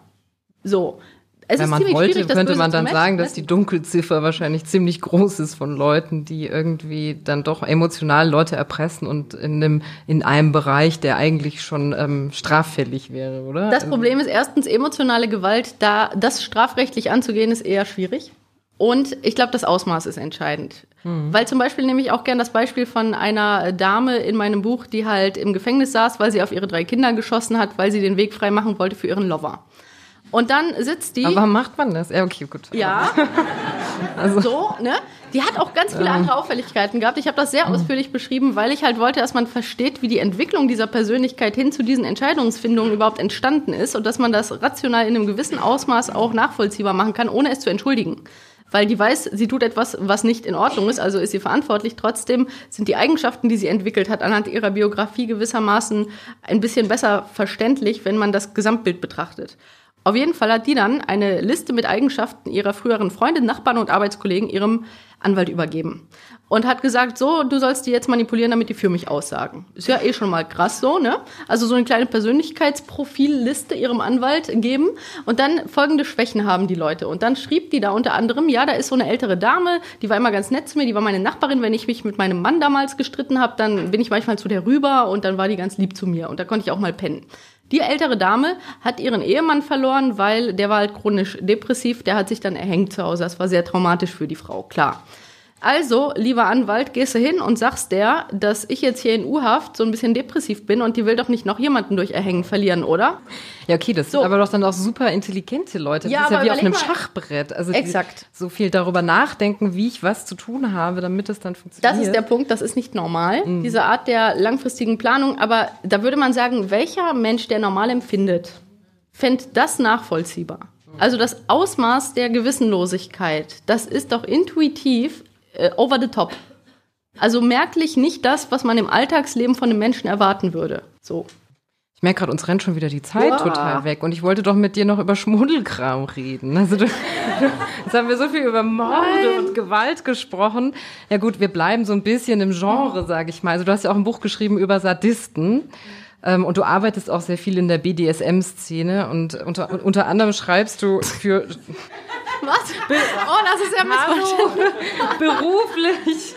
So, es Wenn man wollte, könnte man dann sagen, dass die Dunkelziffer wahrscheinlich ziemlich groß ist von Leuten, die irgendwie dann doch emotional Leute erpressen und in einem, in einem Bereich, der eigentlich schon ähm, straffällig wäre, oder? Das also Problem ist erstens emotionale Gewalt, da das strafrechtlich anzugehen, ist eher schwierig. Und ich glaube, das Ausmaß ist entscheidend. Mhm. Weil zum Beispiel nehme ich auch gern das Beispiel von einer Dame in meinem Buch, die halt im Gefängnis saß, weil sie auf ihre drei Kinder geschossen hat, weil sie den Weg frei machen wollte für ihren Lover. Und dann sitzt die. Aber warum macht man das? Ja, okay, gut. Ja. also. So, ne? Die hat auch ganz viele andere Auffälligkeiten gehabt. Ich habe das sehr ausführlich beschrieben, weil ich halt wollte, dass man versteht, wie die Entwicklung dieser Persönlichkeit hin zu diesen Entscheidungsfindungen überhaupt entstanden ist und dass man das rational in einem gewissen Ausmaß auch nachvollziehbar machen kann, ohne es zu entschuldigen weil die weiß, sie tut etwas, was nicht in Ordnung ist, also ist sie verantwortlich. Trotzdem sind die Eigenschaften, die sie entwickelt hat, anhand ihrer Biografie gewissermaßen ein bisschen besser verständlich, wenn man das Gesamtbild betrachtet. Auf jeden Fall hat die dann eine Liste mit Eigenschaften ihrer früheren Freundin, Nachbarn und Arbeitskollegen ihrem Anwalt übergeben. Und hat gesagt, so, du sollst die jetzt manipulieren, damit die für mich aussagen. Ist ja eh schon mal krass so, ne? Also so eine kleine Persönlichkeitsprofilliste ihrem Anwalt geben und dann folgende Schwächen haben die Leute. Und dann schrieb die da unter anderem, ja, da ist so eine ältere Dame, die war immer ganz nett zu mir, die war meine Nachbarin. Wenn ich mich mit meinem Mann damals gestritten habe, dann bin ich manchmal zu der rüber und dann war die ganz lieb zu mir und da konnte ich auch mal pennen. Die ältere Dame hat ihren Ehemann verloren, weil der war halt chronisch depressiv, der hat sich dann erhängt zu Hause. Das war sehr traumatisch für die Frau, klar. Also, lieber Anwalt, gehst du hin und sagst der, dass ich jetzt hier in U-Haft so ein bisschen depressiv bin und die will doch nicht noch jemanden durch Erhängen verlieren, oder? Ja, okay, das so. sind aber doch dann auch super intelligente Leute. Das ja, ist ja wie auf einem Schachbrett. Also exakt. so viel darüber nachdenken, wie ich was zu tun habe, damit es dann funktioniert. Das ist der Punkt, das ist nicht normal, mhm. diese Art der langfristigen Planung. Aber da würde man sagen, welcher Mensch, der normal empfindet, fände das nachvollziehbar? Also das Ausmaß der Gewissenlosigkeit, das ist doch intuitiv äh, over the top. Also merklich nicht das, was man im Alltagsleben von einem Menschen erwarten würde. So. Ich merke gerade, uns rennt schon wieder die Zeit Uah. total weg. Und ich wollte doch mit dir noch über Schmuddelkram reden. Also du, jetzt haben wir so viel über Morde und Gewalt gesprochen. Ja gut, wir bleiben so ein bisschen im Genre, sage ich mal. Also du hast ja auch ein Buch geschrieben über Sadisten. Ähm, und du arbeitest auch sehr viel in der BDSM-Szene und unter, unter anderem schreibst du für Was? Oh, das ist ja missverständlich. beruflich.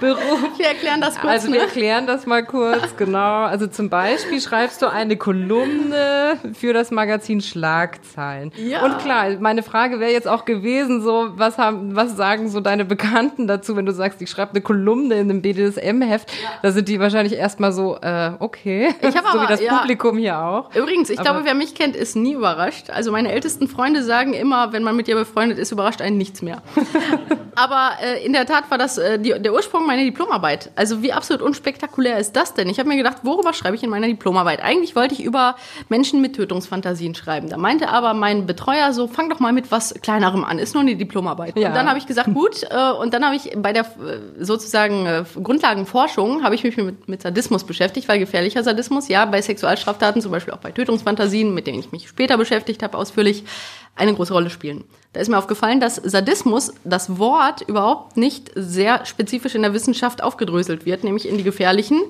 Beruf. Wir erklären das kurz. Also wir ne? erklären das mal kurz, genau. Also zum Beispiel schreibst du eine Kolumne für das Magazin Schlagzeilen. Ja. Und klar, meine Frage wäre jetzt auch gewesen, so was haben, was sagen so deine Bekannten dazu, wenn du sagst, ich schreibe eine Kolumne in einem BDSM-Heft? Da sind die wahrscheinlich erstmal so, äh, okay. Ich hab so aber- wie das ja. Publikum hier auch. Übrigens, ich Aber- glaube, wer mich kennt, ist nie überrascht. Also meine ältesten Freunde sagen immer, wenn man mit ihr befreundet ist, überrascht einen nichts mehr. Aber äh, in der Tat war das äh, die, der Ursprung meiner Diplomarbeit. Also wie absolut unspektakulär ist das denn? Ich habe mir gedacht, worüber schreibe ich in meiner Diplomarbeit? Eigentlich wollte ich über Menschen mit Tötungsfantasien schreiben. Da meinte aber mein Betreuer so, fang doch mal mit was Kleinerem an, ist nur eine Diplomarbeit. Ja. Und dann habe ich gesagt, gut. Äh, und dann habe ich bei der äh, sozusagen äh, Grundlagenforschung habe ich mich mit, mit Sadismus beschäftigt, weil gefährlicher Sadismus, ja, bei Sexualstraftaten, zum Beispiel auch bei Tötungsfantasien, mit denen ich mich später beschäftigt habe, ausführlich, eine große Rolle spielen. Da ist mir aufgefallen, dass Sadismus, das Wort, überhaupt nicht sehr spezifisch in der Wissenschaft aufgedröselt wird, nämlich in die gefährlichen,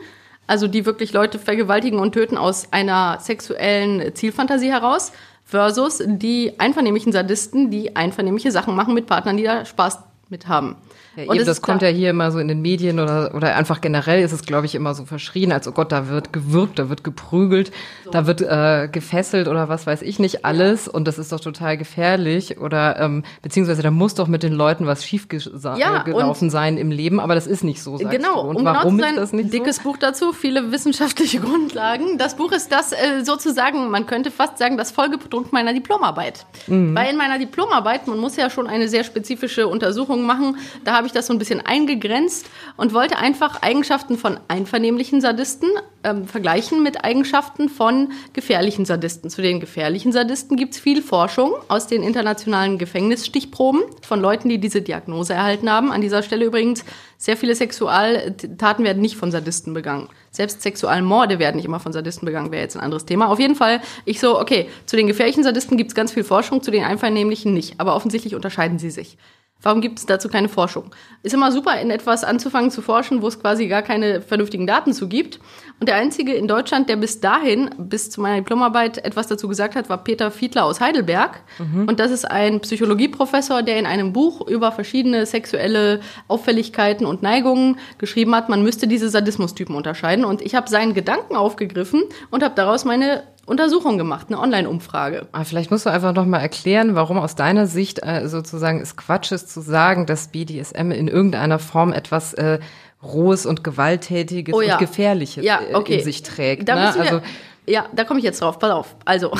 also die wirklich Leute vergewaltigen und töten aus einer sexuellen Zielfantasie heraus, versus die einvernehmlichen Sadisten, die einvernehmliche Sachen machen mit Partnern, die da Spaß mit haben. Ja, Und eben, das kommt ja hier immer so in den Medien oder, oder einfach generell ist es, glaube ich, immer so verschrien, als oh Gott, da wird gewürgt, da wird geprügelt, da wird äh, gefesselt oder was weiß ich nicht alles und das ist doch total gefährlich oder ähm, beziehungsweise da muss doch mit den Leuten was schief Ja, äh, gelaufen sein im Leben, aber das ist nicht so, Genau. Und um warum genau zu sein, ist das nicht dickes so? Buch dazu, viele wissenschaftliche Grundlagen. Das Buch ist das äh, sozusagen, man könnte fast sagen, das Folgeprodukt meiner Diplomarbeit. Mhm. Weil in meiner Diplomarbeit, man muss ja schon eine sehr spezifische Untersuchung machen, da habe ich das so ein bisschen eingegrenzt und wollte einfach Eigenschaften von einvernehmlichen Sadisten ähm, vergleichen mit Eigenschaften von gefährlichen Sadisten. Zu den gefährlichen Sadisten gibt es viel Forschung aus den internationalen Gefängnisstichproben von Leuten, die diese Diagnose erhalten haben. An dieser Stelle übrigens, sehr viele Sexualtaten werden nicht von Sadisten begangen. Selbst Sexualmorde werden nicht immer von Sadisten begangen, wäre jetzt ein anderes Thema. Auf jeden Fall, ich so, okay, zu den gefährlichen Sadisten gibt es ganz viel Forschung, zu den einvernehmlichen nicht. Aber offensichtlich unterscheiden sie sich. Warum gibt es dazu keine Forschung? Ist immer super, in etwas anzufangen zu forschen, wo es quasi gar keine vernünftigen Daten zu gibt. Und der einzige in Deutschland, der bis dahin, bis zu meiner Diplomarbeit, etwas dazu gesagt hat, war Peter Fiedler aus Heidelberg. Und das ist ein Psychologieprofessor, der in einem Buch über verschiedene sexuelle Auffälligkeiten und Neigungen geschrieben hat, man müsste diese Sadismustypen unterscheiden. Und ich habe seinen Gedanken aufgegriffen und habe daraus meine Untersuchung gemacht, eine Online-Umfrage. Aber vielleicht musst du einfach noch mal erklären, warum aus deiner Sicht äh, sozusagen es Quatsch ist zu sagen, dass BDSM in irgendeiner Form etwas äh, Rohes und Gewalttätiges Oh ja. und Gefährliches Ja, äh, okay. in sich trägt. Da ne? Also ja, da komme ich jetzt drauf. Pass auf. Also,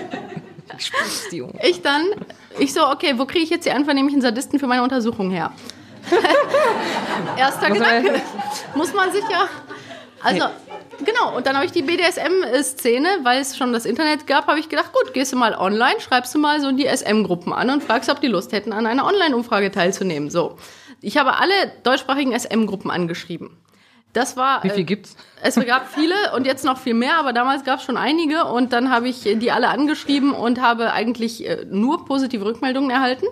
ich die um. ich dann, ich so, okay, wo kriege ich jetzt die einvernehmlichen Sadisten für meine Untersuchung her? Erster Gedanke. Muss man sich ja. Also, genau. Und dann habe ich die BDSM-Szene, weil es schon das Internet gab, habe ich gedacht, gut, gehst du mal online, schreibst du mal so die SM-Gruppen an und fragst, ob die Lust hätten, an einer Online-Umfrage teilzunehmen. So. Ich habe alle deutschsprachigen SM-Gruppen angeschrieben. Das war. Wie viel äh, gibt's? es gab viele und jetzt noch viel mehr, aber damals gab es schon einige und dann habe ich die alle angeschrieben und habe eigentlich äh, nur positive Rückmeldungen erhalten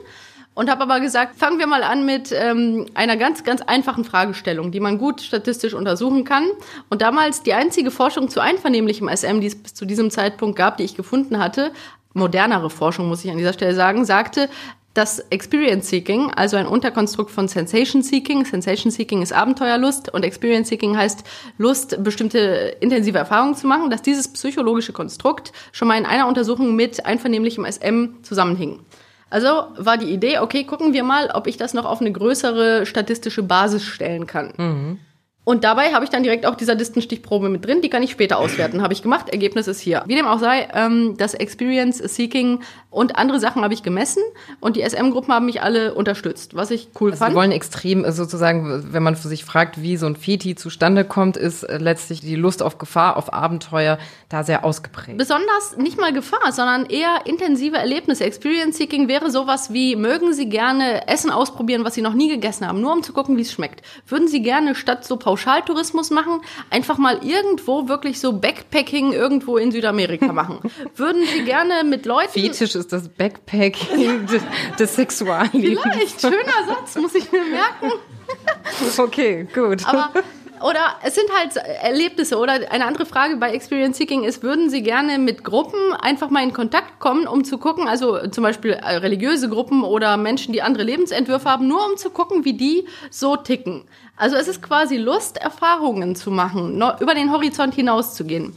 und habe aber gesagt, fangen wir mal an mit ähm, einer ganz, ganz einfachen Fragestellung, die man gut statistisch untersuchen kann. Und damals die einzige Forschung zu einvernehmlichem SM, die es bis zu diesem Zeitpunkt gab, die ich gefunden hatte, modernere Forschung muss ich an dieser Stelle sagen, sagte, das Experience Seeking, also ein Unterkonstrukt von Sensation Seeking. Sensation Seeking ist Abenteuerlust und Experience Seeking heißt Lust, bestimmte intensive Erfahrungen zu machen, dass dieses psychologische Konstrukt schon mal in einer Untersuchung mit einvernehmlichem SM zusammenhing. Also war die Idee, okay, gucken wir mal, ob ich das noch auf eine größere statistische Basis stellen kann. Und dabei habe ich dann direkt auch die Sadistenstichprobe mit drin, die kann ich später auswerten. Habe ich gemacht, Ergebnis ist hier. Wie dem auch sei, ähm, das Experience Seeking und andere Sachen habe ich gemessen und die SM-Gruppen haben mich alle unterstützt, was ich cool Also fand. die wollen extrem, also sozusagen, wenn man sich fragt, wie so ein Feti zustande kommt, ist äh, letztlich die Lust auf Gefahr, auf Abenteuer da sehr ausgeprägt. Besonders nicht mal Gefahr, sondern eher intensive Erlebnisse. Experience Seeking wäre sowas wie, mögen Sie gerne Essen ausprobieren, was Sie noch nie gegessen haben, nur um zu gucken, wie es schmeckt. Würden Sie gerne statt so Pauschaltourismus machen, einfach mal irgendwo wirklich so Backpacking irgendwo in Südamerika machen? Würden Sie gerne mit Leuten... Fetisch ist das Backpacking des, des Sexuallebens. Vielleicht, schöner Satz, muss ich mir merken. Okay, gut. Aber oder es sind halt Erlebnisse oder eine andere Frage bei Experience Seeking ist, würden Sie gerne mit Gruppen einfach mal in Kontakt kommen, um zu gucken, also zum Beispiel äh, religiöse Gruppen oder Menschen, die andere Lebensentwürfe haben, nur um zu gucken, wie die so ticken. Also es ist quasi Lust, Erfahrungen zu machen, über den Horizont hinauszugehen.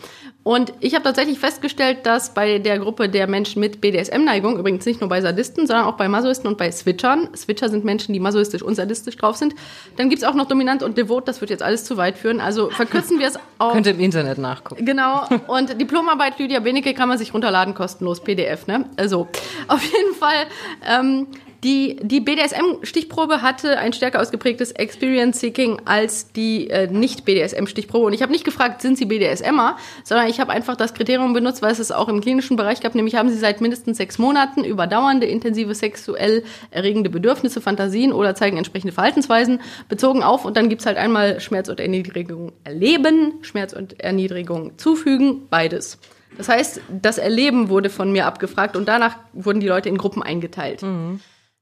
Und ich habe tatsächlich festgestellt, dass bei der Gruppe der Menschen mit BDSM-Neigung, übrigens nicht nur bei Sadisten, sondern auch bei Masoisten und bei Switchern, Switcher sind Menschen, die masoistisch und sadistisch drauf sind, dann gibt's auch noch Dominant und Devot, das wird jetzt alles zu weit führen, also verkürzen wir es auf... Könnt ihr im Internet nachgucken. Genau. Und Diplomarbeit Lydia Benecke kann man sich runterladen, kostenlos, PDF, ne? Also, auf jeden Fall, ähm, die, die BDSM-Stichprobe hatte ein stärker ausgeprägtes Experience-Seeking als die äh, Nicht-BDSM-Stichprobe. Und ich habe nicht gefragt, sind Sie BDSMer, sondern ich habe einfach das Kriterium benutzt, weil es es auch im klinischen Bereich gab, nämlich haben Sie seit mindestens sechs Monaten überdauernde, intensive sexuell erregende Bedürfnisse, Fantasien oder zeigen entsprechende Verhaltensweisen bezogen auf. Und dann gibt's halt einmal Schmerz und Erniedrigung erleben, Schmerz und Erniedrigung zufügen, beides. Das heißt, das Erleben wurde von mir abgefragt und danach wurden die Leute in Gruppen eingeteilt.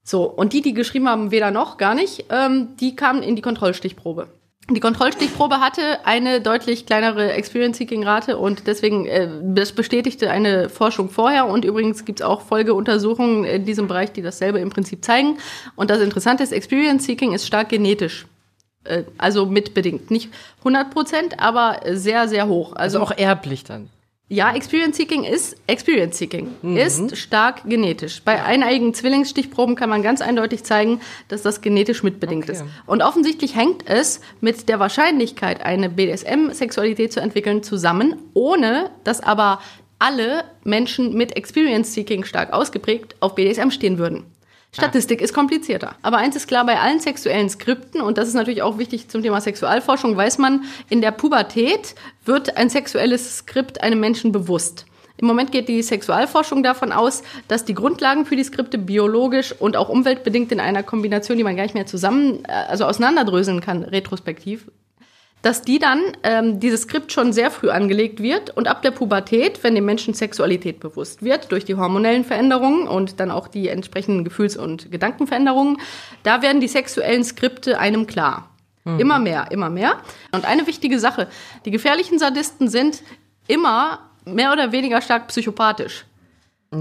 So, und die, die geschrieben haben, weder noch, gar nicht, ähm, die kamen in die Kontrollstichprobe. Die Kontrollstichprobe hatte eine deutlich kleinere Experience-Seeking-Rate und deswegen, äh, das bestätigte eine Forschung vorher und übrigens gibt's auch Folgeuntersuchungen in diesem Bereich, die dasselbe im Prinzip zeigen. Und das Interessante ist, Experience-Seeking ist stark genetisch. Äh, also mitbedingt. Nicht 100 Prozent, aber sehr, sehr hoch. Also Also auch erblich dann. Ja, Experience Seeking ist Experience Seeking ist stark genetisch. Bei eineigen Zwillingsstichproben kann man ganz eindeutig zeigen, dass das genetisch mitbedingt Okay. ist. Und offensichtlich hängt es mit der Wahrscheinlichkeit, eine BDSM-Sexualität zu entwickeln, zusammen, ohne dass aber alle Menschen mit Experience Seeking stark ausgeprägt auf BDSM stehen würden. Statistik ist komplizierter. Aber eins ist klar, bei allen sexuellen Skripten, und das ist natürlich auch wichtig zum Thema Sexualforschung, weiß man, in der Pubertät wird ein sexuelles Skript einem Menschen bewusst. Im Moment geht die Sexualforschung davon aus, dass die Grundlagen für die Skripte biologisch und auch umweltbedingt in einer Kombination, die man gar nicht mehr zusammen, äh, also auseinanderdröseln kann, retrospektiv, dass die dann ähm, dieses Skript schon sehr früh angelegt wird und ab der Pubertät, wenn dem Menschen Sexualität bewusst wird, durch die hormonellen Veränderungen und dann auch die entsprechenden Gefühls- und Gedankenveränderungen, da werden die sexuellen Skripte einem klar. Immer mehr, immer mehr. Und eine wichtige Sache, die gefährlichen Sadisten sind immer mehr oder weniger stark psychopathisch.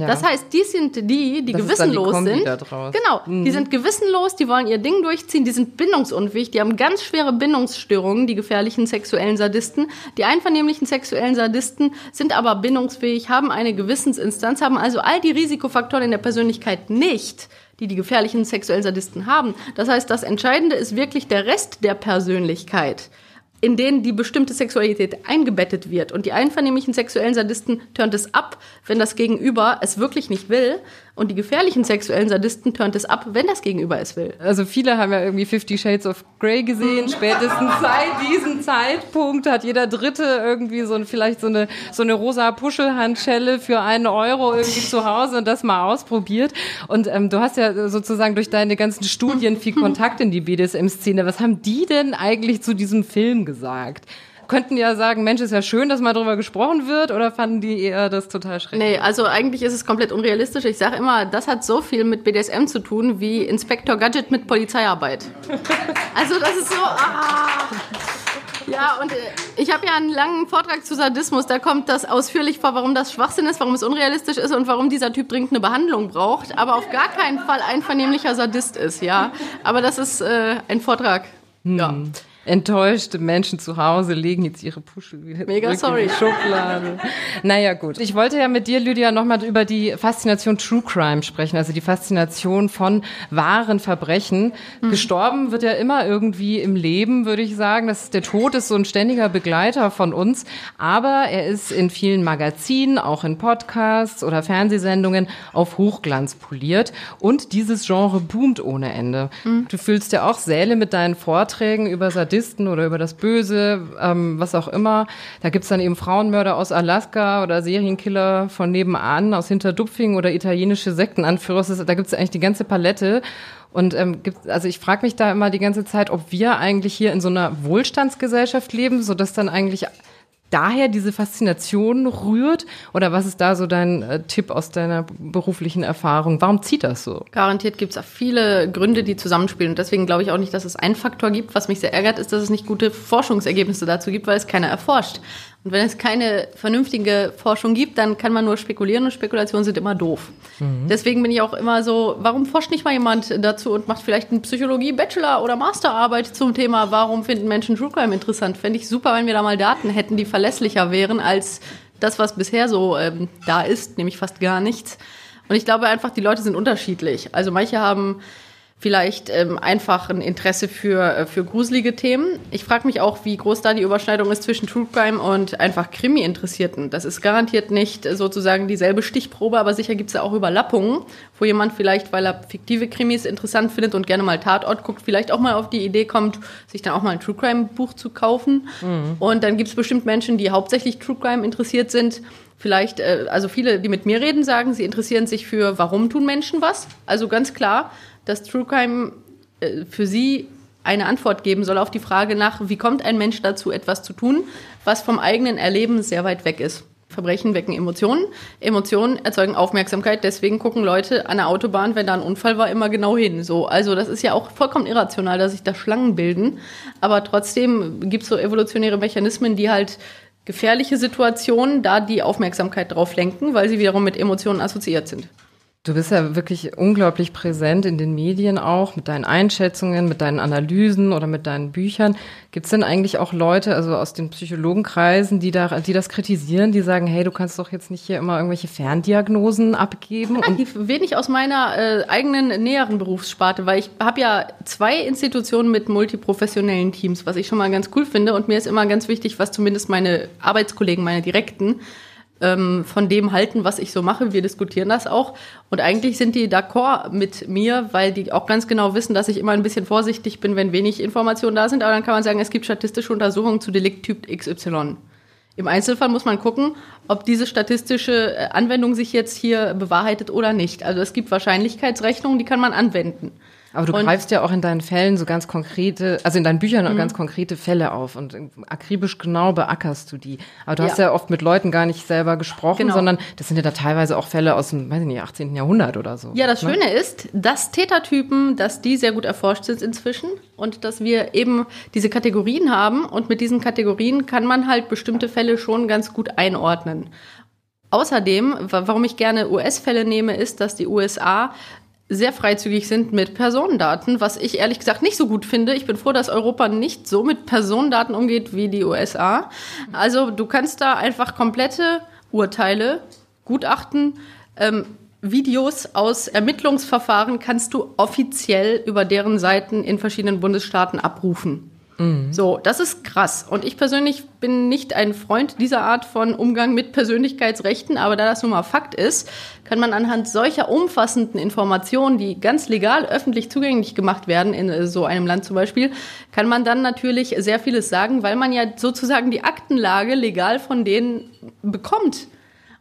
Ja. Das heißt, die sind die, die Das ist dann die gewissenlos sind. Genau, die sind gewissenlos, die wollen ihr Ding durchziehen, die sind bindungsunfähig, die haben ganz schwere Bindungsstörungen, die gefährlichen sexuellen Sadisten. Die einvernehmlichen sexuellen Sadisten sind aber bindungsfähig, haben eine Gewissensinstanz, haben also all die Risikofaktoren in der Persönlichkeit nicht, die die gefährlichen sexuellen Sadisten haben. Das heißt, das Entscheidende ist wirklich der Rest der Persönlichkeit in denen die bestimmte Sexualität eingebettet wird. Und die einvernehmlichen sexuellen Sadisten turnt es ab, wenn das Gegenüber es wirklich nicht will. Und die gefährlichen sexuellen Sadisten turnt es ab, wenn das Gegenüber es will. Also viele haben ja irgendwie Fifty Shades of Grey gesehen. Spätestens seit diesem Zeitpunkt hat jeder Dritte irgendwie so ein, vielleicht so eine, so eine rosa Puschelhandschelle für einen Euro irgendwie zu Hause und das mal ausprobiert. Und ähm, du hast ja sozusagen durch deine ganzen Studien viel Kontakt in die BDSM-Szene. Was haben die denn eigentlich zu diesem Film gesagt? Könnten ja sagen, Mensch, ist ja schön, dass mal drüber gesprochen wird, oder fanden die eher das total schrecklich? Nee, also eigentlich ist es komplett unrealistisch. Ich sage immer, das hat so viel mit BDSM zu tun wie Inspector Gadget mit Polizeiarbeit. Also das ist so. Ah. Ja, und äh, ich habe ja einen langen Vortrag zu Sadismus. Da kommt das ausführlich vor, warum das Schwachsinn ist, warum es unrealistisch ist und warum dieser Typ dringend eine Behandlung braucht, aber auf gar keinen Fall einvernehmlicher Sadist ist, ja. Aber das ist äh, ein Vortrag. Ja. Enttäuschte Menschen zu Hause legen jetzt ihre Puschel wieder Mega sorry. in die Schublade. naja, gut. Ich wollte ja mit dir, Lydia, nochmal über die Faszination True Crime sprechen, also die Faszination von wahren Verbrechen. Mhm. Gestorben wird ja immer irgendwie im Leben, würde ich sagen. Das der Tod ist so ein ständiger Begleiter von uns, aber er ist in vielen Magazinen, auch in Podcasts oder Fernsehsendungen auf Hochglanz poliert und dieses Genre boomt ohne Ende. Mhm. Du fühlst ja auch Säle mit deinen Vorträgen über Sadismus Sadisten oder über das Böse, ähm, was auch immer. Da gibt's dann eben Frauenmörder aus Alaska oder Serienkiller von nebenan aus Hinterdupfing oder italienische Sektenanführer. Da gibt's eigentlich die ganze Palette. Und ähm, gibt, also ich frage mich da immer die ganze Zeit, ob wir eigentlich hier in so einer Wohlstandsgesellschaft leben, so dass dann eigentlich daher diese Faszination rührt? Oder was ist da so dein äh, Tipp aus deiner beruflichen Erfahrung? Warum zieht das so? Garantiert gibt es viele Gründe, die zusammenspielen. Und deswegen glaube ich auch nicht, dass es einen Faktor gibt. Was mich sehr ärgert, ist, dass es nicht gute Forschungsergebnisse dazu gibt, weil es keiner erforscht. Und wenn es keine vernünftige Forschung gibt, dann kann man nur spekulieren und Spekulationen sind immer doof. Mhm. Deswegen bin ich auch immer so, warum forscht nicht mal jemand dazu und macht vielleicht eine Psychologie-Bachelor- oder Masterarbeit zum Thema, warum finden Menschen True Crime interessant? Fände ich super, wenn wir da mal Daten hätten, die verlässlicher wären als das, was bisher so ähm, da ist, nämlich fast gar nichts. Und ich glaube einfach, die Leute sind unterschiedlich. Also manche haben vielleicht ähm, einfach ein Interesse für, äh, für gruselige Themen. Ich frage mich auch, wie groß da die Überschneidung ist zwischen True Crime und einfach Krimi-Interessierten. Das ist garantiert nicht sozusagen dieselbe Stichprobe, aber sicher gibt es ja auch Überlappungen, wo jemand vielleicht, weil er fiktive Krimis interessant findet und gerne mal Tatort guckt, vielleicht auch mal auf die Idee kommt, sich dann auch mal ein True Crime-Buch zu kaufen. Mhm. Und dann gibt es bestimmt Menschen, die hauptsächlich True Crime interessiert sind. Vielleicht, äh, also viele, die mit mir reden, sagen, sie interessieren sich für, warum tun Menschen was. Also ganz klar dass True Crime äh, für sie eine Antwort geben soll auf die Frage nach, wie kommt ein Mensch dazu, etwas zu tun, was vom eigenen Erleben sehr weit weg ist. Verbrechen wecken Emotionen. Emotionen erzeugen Aufmerksamkeit. Deswegen gucken Leute an der Autobahn, wenn da ein Unfall war, immer genau hin. So, also das ist ja auch vollkommen irrational, dass sich da Schlangen bilden. Aber trotzdem gibt es so evolutionäre Mechanismen, die halt gefährliche Situationen da die Aufmerksamkeit drauf lenken, weil sie wiederum mit Emotionen assoziiert sind. Du bist ja wirklich unglaublich präsent in den Medien auch, mit deinen Einschätzungen, mit deinen Analysen oder mit deinen Büchern. Gibt es denn eigentlich auch Leute, also aus den Psychologenkreisen, die, da, die das kritisieren, die sagen, hey, du kannst doch jetzt nicht hier immer irgendwelche Ferndiagnosen abgeben? Relativ wenig aus meiner äh, eigenen näheren Berufssparte, weil ich habe ja zwei Institutionen mit multiprofessionellen Teams, was ich schon mal ganz cool finde. Und mir ist immer ganz wichtig, was zumindest meine Arbeitskollegen, meine Direkten, ähm, von dem halten, was ich so mache. Wir diskutieren das auch. Und eigentlich sind die d'accord mit mir, weil die auch ganz genau wissen, dass ich immer ein bisschen vorsichtig bin, wenn wenig Informationen da sind. Aber dann kann man sagen, es gibt statistische Untersuchungen zu Delikttyp XY. Im Einzelfall muss man gucken, ob diese statistische äh, Anwendung sich jetzt hier bewahrheitet oder nicht. Also es gibt Wahrscheinlichkeitsrechnungen, die kann man anwenden. Aber du und greifst ja auch in deinen Fällen so ganz konkrete, also in deinen Büchern mhm. ganz konkrete Fälle auf und akribisch genau beackerst du die. Aber du ja. hast ja oft mit Leuten gar nicht selber gesprochen, genau. sondern das sind ja da teilweise auch Fälle aus dem, weiß ich nicht, 18. Jahrhundert oder so. Ja, das ne? Schöne ist, dass Tätertypen, dass die sehr gut erforscht sind inzwischen und dass wir eben diese Kategorien haben und mit diesen Kategorien kann man halt bestimmte Fälle schon ganz gut einordnen. Außerdem, warum ich gerne US-Fälle nehme, ist, dass die USA sehr freizügig sind mit Personendaten, was ich ehrlich gesagt nicht so gut finde. Ich bin froh, dass Europa nicht so mit Personendaten umgeht wie die USA. Also du kannst da einfach komplette Urteile, Gutachten, ähm, Videos aus Ermittlungsverfahren kannst du offiziell über deren Seiten in verschiedenen Bundesstaaten abrufen. Mhm. So, das ist krass. Und ich persönlich bin nicht ein Freund dieser Art von Umgang mit Persönlichkeitsrechten, aber da das nun mal Fakt ist, kann man anhand solcher umfassenden Informationen, die ganz legal öffentlich zugänglich gemacht werden, in äh, so einem Land zum Beispiel, kann man dann natürlich sehr vieles sagen, weil man ja sozusagen die Aktenlage legal von denen bekommt.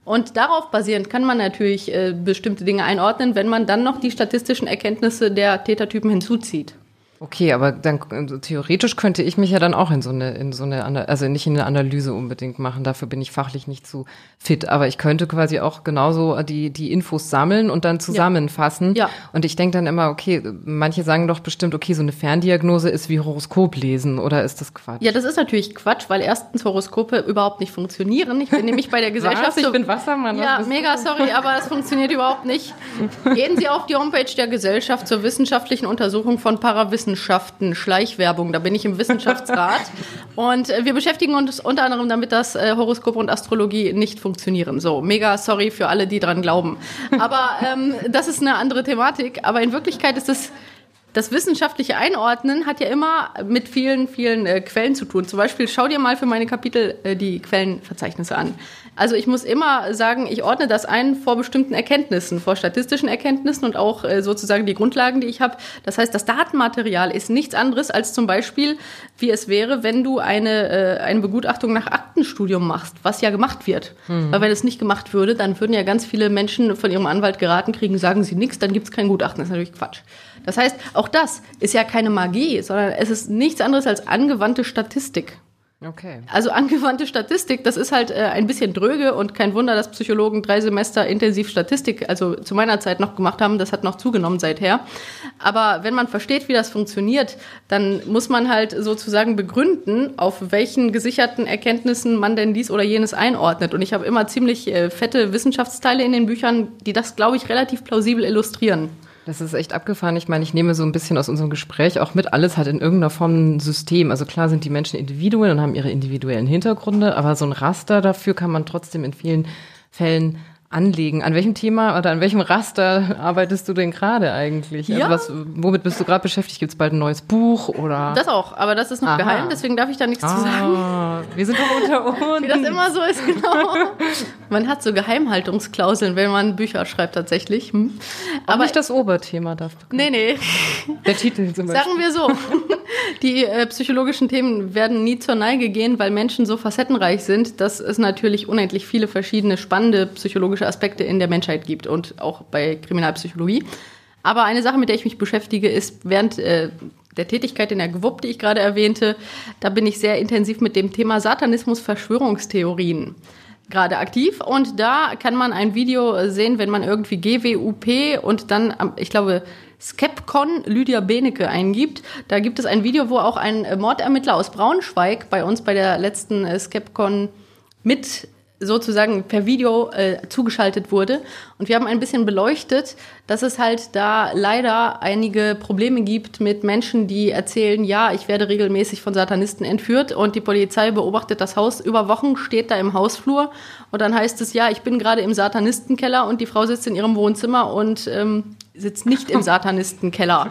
Und darauf basierend kann man natürlich äh, bestimmte Dinge einordnen, wenn man dann noch die statistischen Erkenntnisse der Tätertypen hinzuzieht. Okay, aber dann also theoretisch könnte ich mich ja dann auch in so eine, in so eine, also nicht in eine Analyse unbedingt machen. Dafür bin ich fachlich nicht zu fit. Aber ich könnte quasi auch genauso die, die Infos sammeln und dann zusammenfassen. Ja. Und ich denke dann immer, okay, manche sagen doch bestimmt, okay, so eine Ferndiagnose ist wie Horoskop lesen oder ist das Quatsch? Ja, das ist natürlich Quatsch, weil erstens Horoskope überhaupt nicht funktionieren. Ich bin nämlich bei der Gesellschaft. Was? Ich bin Wassermann. Ja, mega sorry, aber es funktioniert überhaupt nicht. Gehen Sie auf die Homepage der Gesellschaft zur wissenschaftlichen Untersuchung von Parawissen Wissenschaften, Schleichwerbung. Da bin ich im Wissenschaftsrat. und äh, wir beschäftigen uns unter anderem damit, dass äh, Horoskop und Astrologie nicht funktionieren. So, mega sorry für alle, die dran glauben. Aber ähm, das ist eine andere Thematik. Aber in Wirklichkeit ist es das wissenschaftliche Einordnen hat ja immer mit vielen, vielen äh, Quellen zu tun. Zum Beispiel schau dir mal für meine Kapitel äh, die Quellenverzeichnisse an. Also ich muss immer sagen, ich ordne das ein vor bestimmten Erkenntnissen, vor statistischen Erkenntnissen und auch äh, sozusagen die Grundlagen, die ich habe. Das heißt, das Datenmaterial ist nichts anderes als zum Beispiel, wie es wäre, wenn du eine, äh, eine Begutachtung nach Aktenstudium machst, was ja gemacht wird. Mhm. Weil wenn es nicht gemacht würde, dann würden ja ganz viele Menschen von ihrem Anwalt geraten kriegen, sagen sie nichts, dann gibt es kein Gutachten. Das ist natürlich Quatsch. Das heißt, auch das ist ja keine Magie, sondern es ist nichts anderes als angewandte Statistik. Okay. Also angewandte Statistik, das ist halt äh, ein bisschen dröge und kein Wunder, dass Psychologen drei Semester intensiv Statistik, also zu meiner Zeit noch gemacht haben, das hat noch zugenommen seither. Aber wenn man versteht, wie das funktioniert, dann muss man halt sozusagen begründen, auf welchen gesicherten Erkenntnissen man denn dies oder jenes einordnet. Und ich habe immer ziemlich äh, fette Wissenschaftsteile in den Büchern, die das, glaube ich, relativ plausibel illustrieren. Das ist echt abgefahren. Ich meine, ich nehme so ein bisschen aus unserem Gespräch auch mit, alles hat in irgendeiner Form ein System. Also klar sind die Menschen Individuen und haben ihre individuellen Hintergründe, aber so ein Raster dafür kann man trotzdem in vielen Fällen anlegen. An welchem Thema oder an welchem Raster arbeitest du denn gerade eigentlich? Also ja. Also was, womit bist du gerade beschäftigt? Gibt es bald ein neues Buch oder? Das auch, aber das ist noch Aha. geheim, deswegen darf ich da nichts ah, zu sagen. Wir sind doch unter uns. Wie das immer so ist, genau. man hat so Geheimhaltungsklauseln, wenn man Bücher schreibt tatsächlich. Hm. Aber nicht das Oberthema darf. Nee, nee. Der Titel zum Beispiel. Sagen wir so. Die äh, psychologischen Themen werden nie zur Neige gehen, weil Menschen so facettenreich sind, dass es natürlich unendlich viele verschiedene spannende psychologische psychologische Aspekte in der Menschheit gibt und auch bei Kriminalpsychologie. Aber eine Sache, mit der ich mich beschäftige, ist während äh, der Tätigkeit in der GWUP, die ich gerade erwähnte, da bin ich sehr intensiv mit dem Thema Satanismus, Verschwörungstheorien gerade aktiv. Und da kann man ein Video sehen, wenn man irgendwie GWUP und dann, ich glaube, Skepcon Lydia Benecke eingibt. Da gibt es ein Video, wo auch ein Mordermittler aus Braunschweig bei uns bei der letzten äh, Skepcon mit sozusagen per Video äh, zugeschaltet wurde. Und wir haben ein bisschen beleuchtet, dass es halt da leider einige Probleme gibt mit Menschen, die erzählen, ja, ich werde regelmäßig von Satanisten entführt und die Polizei beobachtet das Haus über Wochen, steht da im Hausflur und dann heißt es, ja, ich bin gerade im Satanistenkeller und die Frau sitzt in ihrem Wohnzimmer und ähm, sitzt nicht im Satanistenkeller.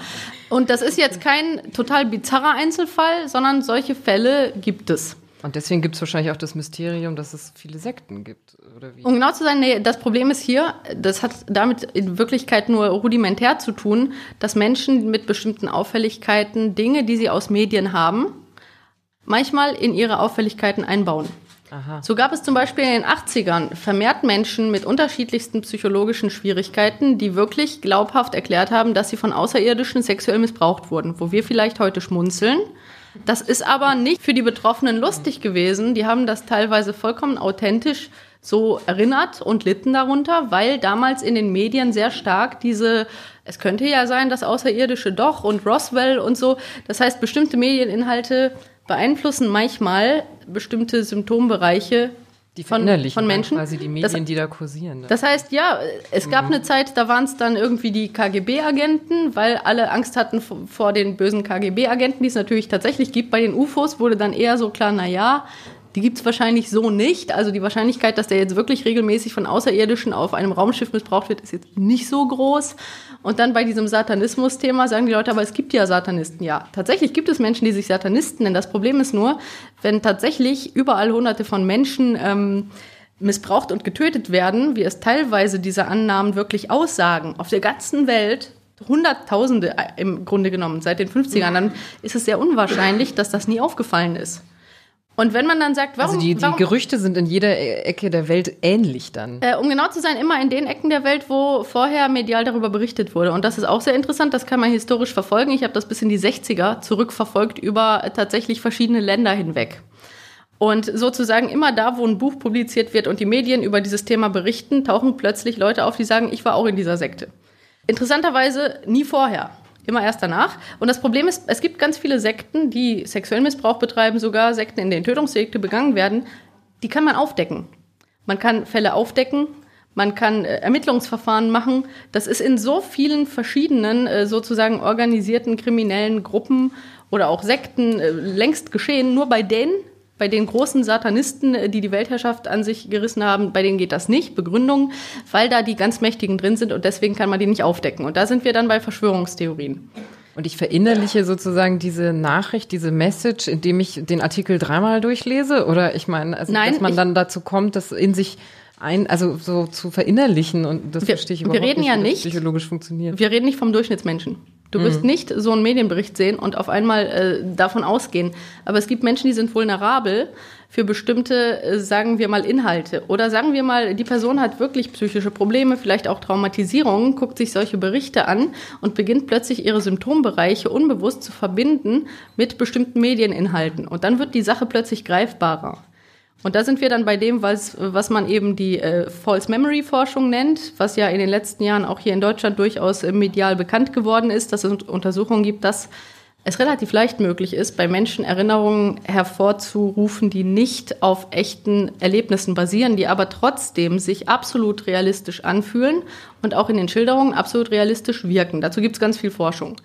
Und das ist jetzt kein total bizarrer Einzelfall, sondern solche Fälle gibt es. Und deswegen gibt es wahrscheinlich auch das Mysterium, dass es viele Sekten gibt, oder wie? Um genau zu sein, nee, das Problem ist hier, das hat damit in Wirklichkeit nur rudimentär zu tun, dass Menschen mit bestimmten Auffälligkeiten Dinge, die sie aus Medien haben, manchmal in ihre Auffälligkeiten einbauen. Aha. So gab es zum Beispiel in den 80ern vermehrt Menschen mit unterschiedlichsten psychologischen Schwierigkeiten, die wirklich glaubhaft erklärt haben, dass sie von Außerirdischen sexuell missbraucht wurden, wo wir vielleicht heute schmunzeln. Das ist aber nicht für die Betroffenen lustig gewesen. Die haben das teilweise vollkommen authentisch so erinnert und litten darunter, weil damals in den Medien sehr stark diese, es könnte ja sein, das Außerirdische doch und Roswell und so. Das heißt, bestimmte Medieninhalte beeinflussen manchmal bestimmte Symptombereiche die von, von Menschen. Quasi die Medien, das, die da kursieren. Ne? Das heißt, ja, es gab mhm. eine Zeit, da waren es dann irgendwie die KGB-Agenten, weil alle Angst hatten vor den bösen KGB-Agenten, die es natürlich tatsächlich gibt. Bei den UFOs wurde dann eher so klar, na ja, die gibt es wahrscheinlich so nicht. Also die Wahrscheinlichkeit, dass der jetzt wirklich regelmäßig von Außerirdischen auf einem Raumschiff missbraucht wird, ist jetzt nicht so groß. Und dann bei diesem Satanismus-Thema sagen die Leute, aber es gibt ja Satanisten. Ja, tatsächlich gibt es Menschen, die sich Satanisten nennen. Das Problem ist nur, wenn tatsächlich überall hunderte von Menschen ähm, missbraucht und getötet werden, wie es teilweise diese Annahmen wirklich aussagen, auf der ganzen Welt, Hunderttausende äh, im Grunde genommen seit den 50ern, dann ist es sehr unwahrscheinlich, dass das nie aufgefallen ist. Und wenn man dann sagt, warum. Also die, die warum, Gerüchte sind in jeder Ecke der Welt ähnlich dann. Äh, um genau zu sein, immer in den Ecken der Welt, wo vorher medial darüber berichtet wurde. Und das ist auch sehr interessant, das kann man historisch verfolgen. Ich habe das bis in die 60er zurückverfolgt über tatsächlich verschiedene Länder hinweg. Und sozusagen immer da, wo ein Buch publiziert wird und die Medien über dieses Thema berichten, tauchen plötzlich Leute auf, die sagen, ich war auch in dieser Sekte. Interessanterweise nie vorher. Immer erst danach. Und das Problem ist, es gibt ganz viele Sekten, die sexuellen Missbrauch betreiben, sogar Sekten, in denen Tötungsdelikte begangen werden. Die kann man aufdecken. Man kann Fälle aufdecken, man kann äh, Ermittlungsverfahren machen. Das ist in so vielen verschiedenen äh, sozusagen organisierten kriminellen Gruppen oder auch Sekten äh, längst geschehen. Nur bei denen, bei den großen Satanisten, äh, die die Weltherrschaft an sich gerissen haben, bei denen geht das nicht. Begründung, weil da die ganz Mächtigen drin sind und deswegen kann man die nicht aufdecken. Und da sind wir dann bei Verschwörungstheorien. Und ich verinnerliche sozusagen diese Nachricht, diese Message, indem ich den Artikel dreimal durchlese? Oder ich meine, also, Nein, dass man dann dazu kommt, das in sich ein, also so zu verinnerlichen und das Wir- verstehe ich wir überhaupt reden nicht, ja nicht- psychologisch funktioniert. Wir reden nicht vom Durchschnittsmenschen. Du wirst nicht so einen Medienbericht sehen und auf einmal äh, davon ausgehen. Aber es gibt Menschen, die sind vulnerabel für bestimmte, äh, sagen wir mal, Inhalte. Oder sagen wir mal, die Person hat wirklich psychische Probleme, vielleicht auch Traumatisierungen, guckt sich solche Berichte an und beginnt plötzlich ihre Symptombereiche unbewusst zu verbinden mit bestimmten Medieninhalten. Und dann wird die Sache plötzlich greifbarer. Und da sind wir dann bei dem, was, was man eben die äh, False Memory Forschung nennt, was ja in den letzten Jahren auch hier in Deutschland durchaus äh, medial bekannt geworden ist, dass es Untersuchungen gibt, dass es relativ leicht möglich ist, bei Menschen Erinnerungen hervorzurufen, die nicht auf echten Erlebnissen basieren, die aber trotzdem sich absolut realistisch anfühlen und auch in den Schilderungen absolut realistisch wirken. Dazu gibt es ganz viel Forschung.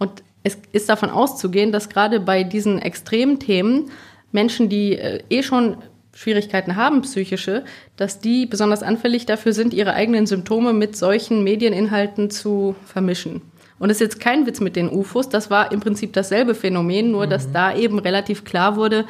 Und es ist davon auszugehen, dass gerade bei diesen extremen Themen Menschen, die äh, eh schon Schwierigkeiten haben, psychische, dass die besonders anfällig dafür sind, ihre eigenen Symptome mit solchen Medieninhalten zu vermischen. Und das ist jetzt kein Witz mit den UFOs, das war im Prinzip dasselbe Phänomen, nur dass da eben relativ klar wurde,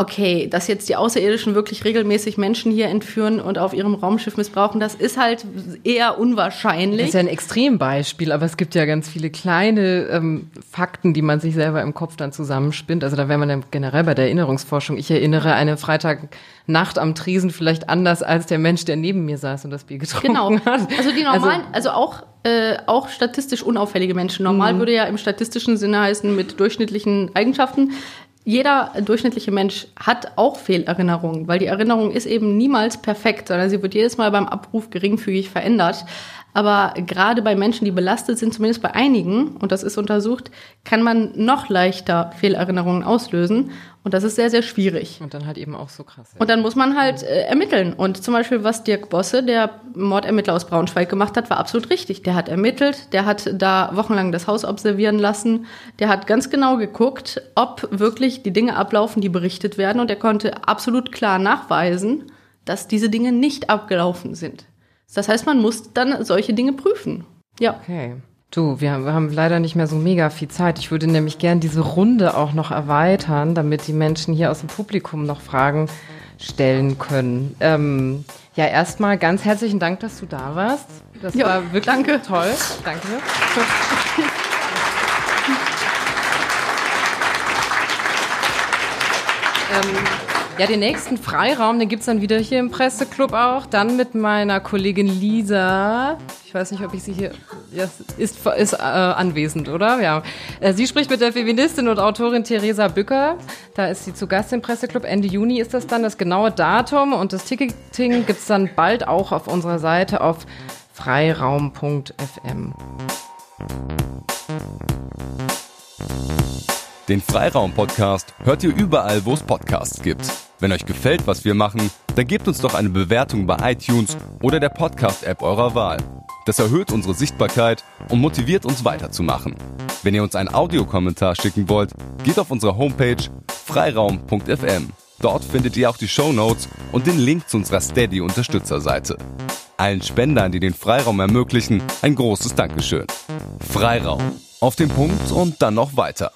okay, dass jetzt die Außerirdischen wirklich regelmäßig Menschen hier entführen und auf ihrem Raumschiff missbrauchen, das ist halt eher unwahrscheinlich. Das ist ja ein Extrembeispiel, aber es gibt ja ganz viele kleine ähm, Fakten, die man sich selber im Kopf dann zusammenspinnt. Also da wäre man dann generell bei der Erinnerungsforschung. Ich erinnere eine Freitagnacht am Tresen vielleicht anders als der Mensch, der neben mir saß und das Bier getrunken Genau. hat. Also die normalen, also, auch, äh, auch statistisch unauffällige Menschen. Normal würde ja im statistischen Sinne heißen mit durchschnittlichen Eigenschaften. Jeder durchschnittliche Mensch hat auch Fehlerinnerungen, weil die Erinnerung ist eben niemals perfekt, sondern sie wird jedes Mal beim Abruf geringfügig verändert. Aber gerade bei Menschen, die belastet sind, zumindest bei einigen, und das ist untersucht, kann man noch leichter Fehlerinnerungen auslösen. Und das ist sehr, sehr schwierig. Und dann halt eben auch so krass. Und dann muss man halt äh, ermitteln. Und zum Beispiel, was Dirk Bosse, der Mordermittler aus Braunschweig, gemacht hat, war absolut richtig. Der hat ermittelt, der hat da wochenlang das Haus observieren lassen, der hat ganz genau geguckt, ob wirklich die Dinge ablaufen, die berichtet werden. Und er konnte absolut klar nachweisen, dass diese Dinge nicht abgelaufen sind. Das heißt, man muss dann solche Dinge prüfen. Ja. Okay. Du, wir haben, leider nicht mehr so mega viel Zeit. Ich würde nämlich gern diese Runde auch noch erweitern, damit die Menschen hier aus dem Publikum noch Fragen stellen können. Ähm, ja, erstmal ganz herzlichen Dank, dass du da warst. Das Ja, war wirklich danke. toll. Danke. ähm, ja, den nächsten Freiraum, den gibt's dann wieder hier im Presseclub auch. Dann mit meiner Kollegin Lisa. Ich weiß nicht, ob ich sie hier. Ja, ist, ist äh, anwesend, oder? Ja. Äh, Sie spricht mit der Feministin und Autorin Theresa Bücker. Da ist sie zu Gast im Presseclub. Ende Juni ist das dann. Das genaue Datum und das Ticketing gibt's dann bald auch auf unserer Seite auf freiraum.fm. Den Freiraum-Podcast hört ihr überall, wo es Podcasts gibt. Wenn euch gefällt, was wir machen, dann gebt uns doch eine Bewertung bei iTunes oder der Podcast-App eurer Wahl. Das erhöht unsere Sichtbarkeit und motiviert uns weiterzumachen. Wenn ihr uns einen Audiokommentar schicken wollt, geht auf unsere Homepage freiraum.fm. Dort findet ihr auch die Show Notes und den Link zu unserer Steady-Unterstützerseite. Allen Spendern, die den Freiraum ermöglichen, ein großes Dankeschön. Freiraum. Auf den Punkt und dann noch weiter.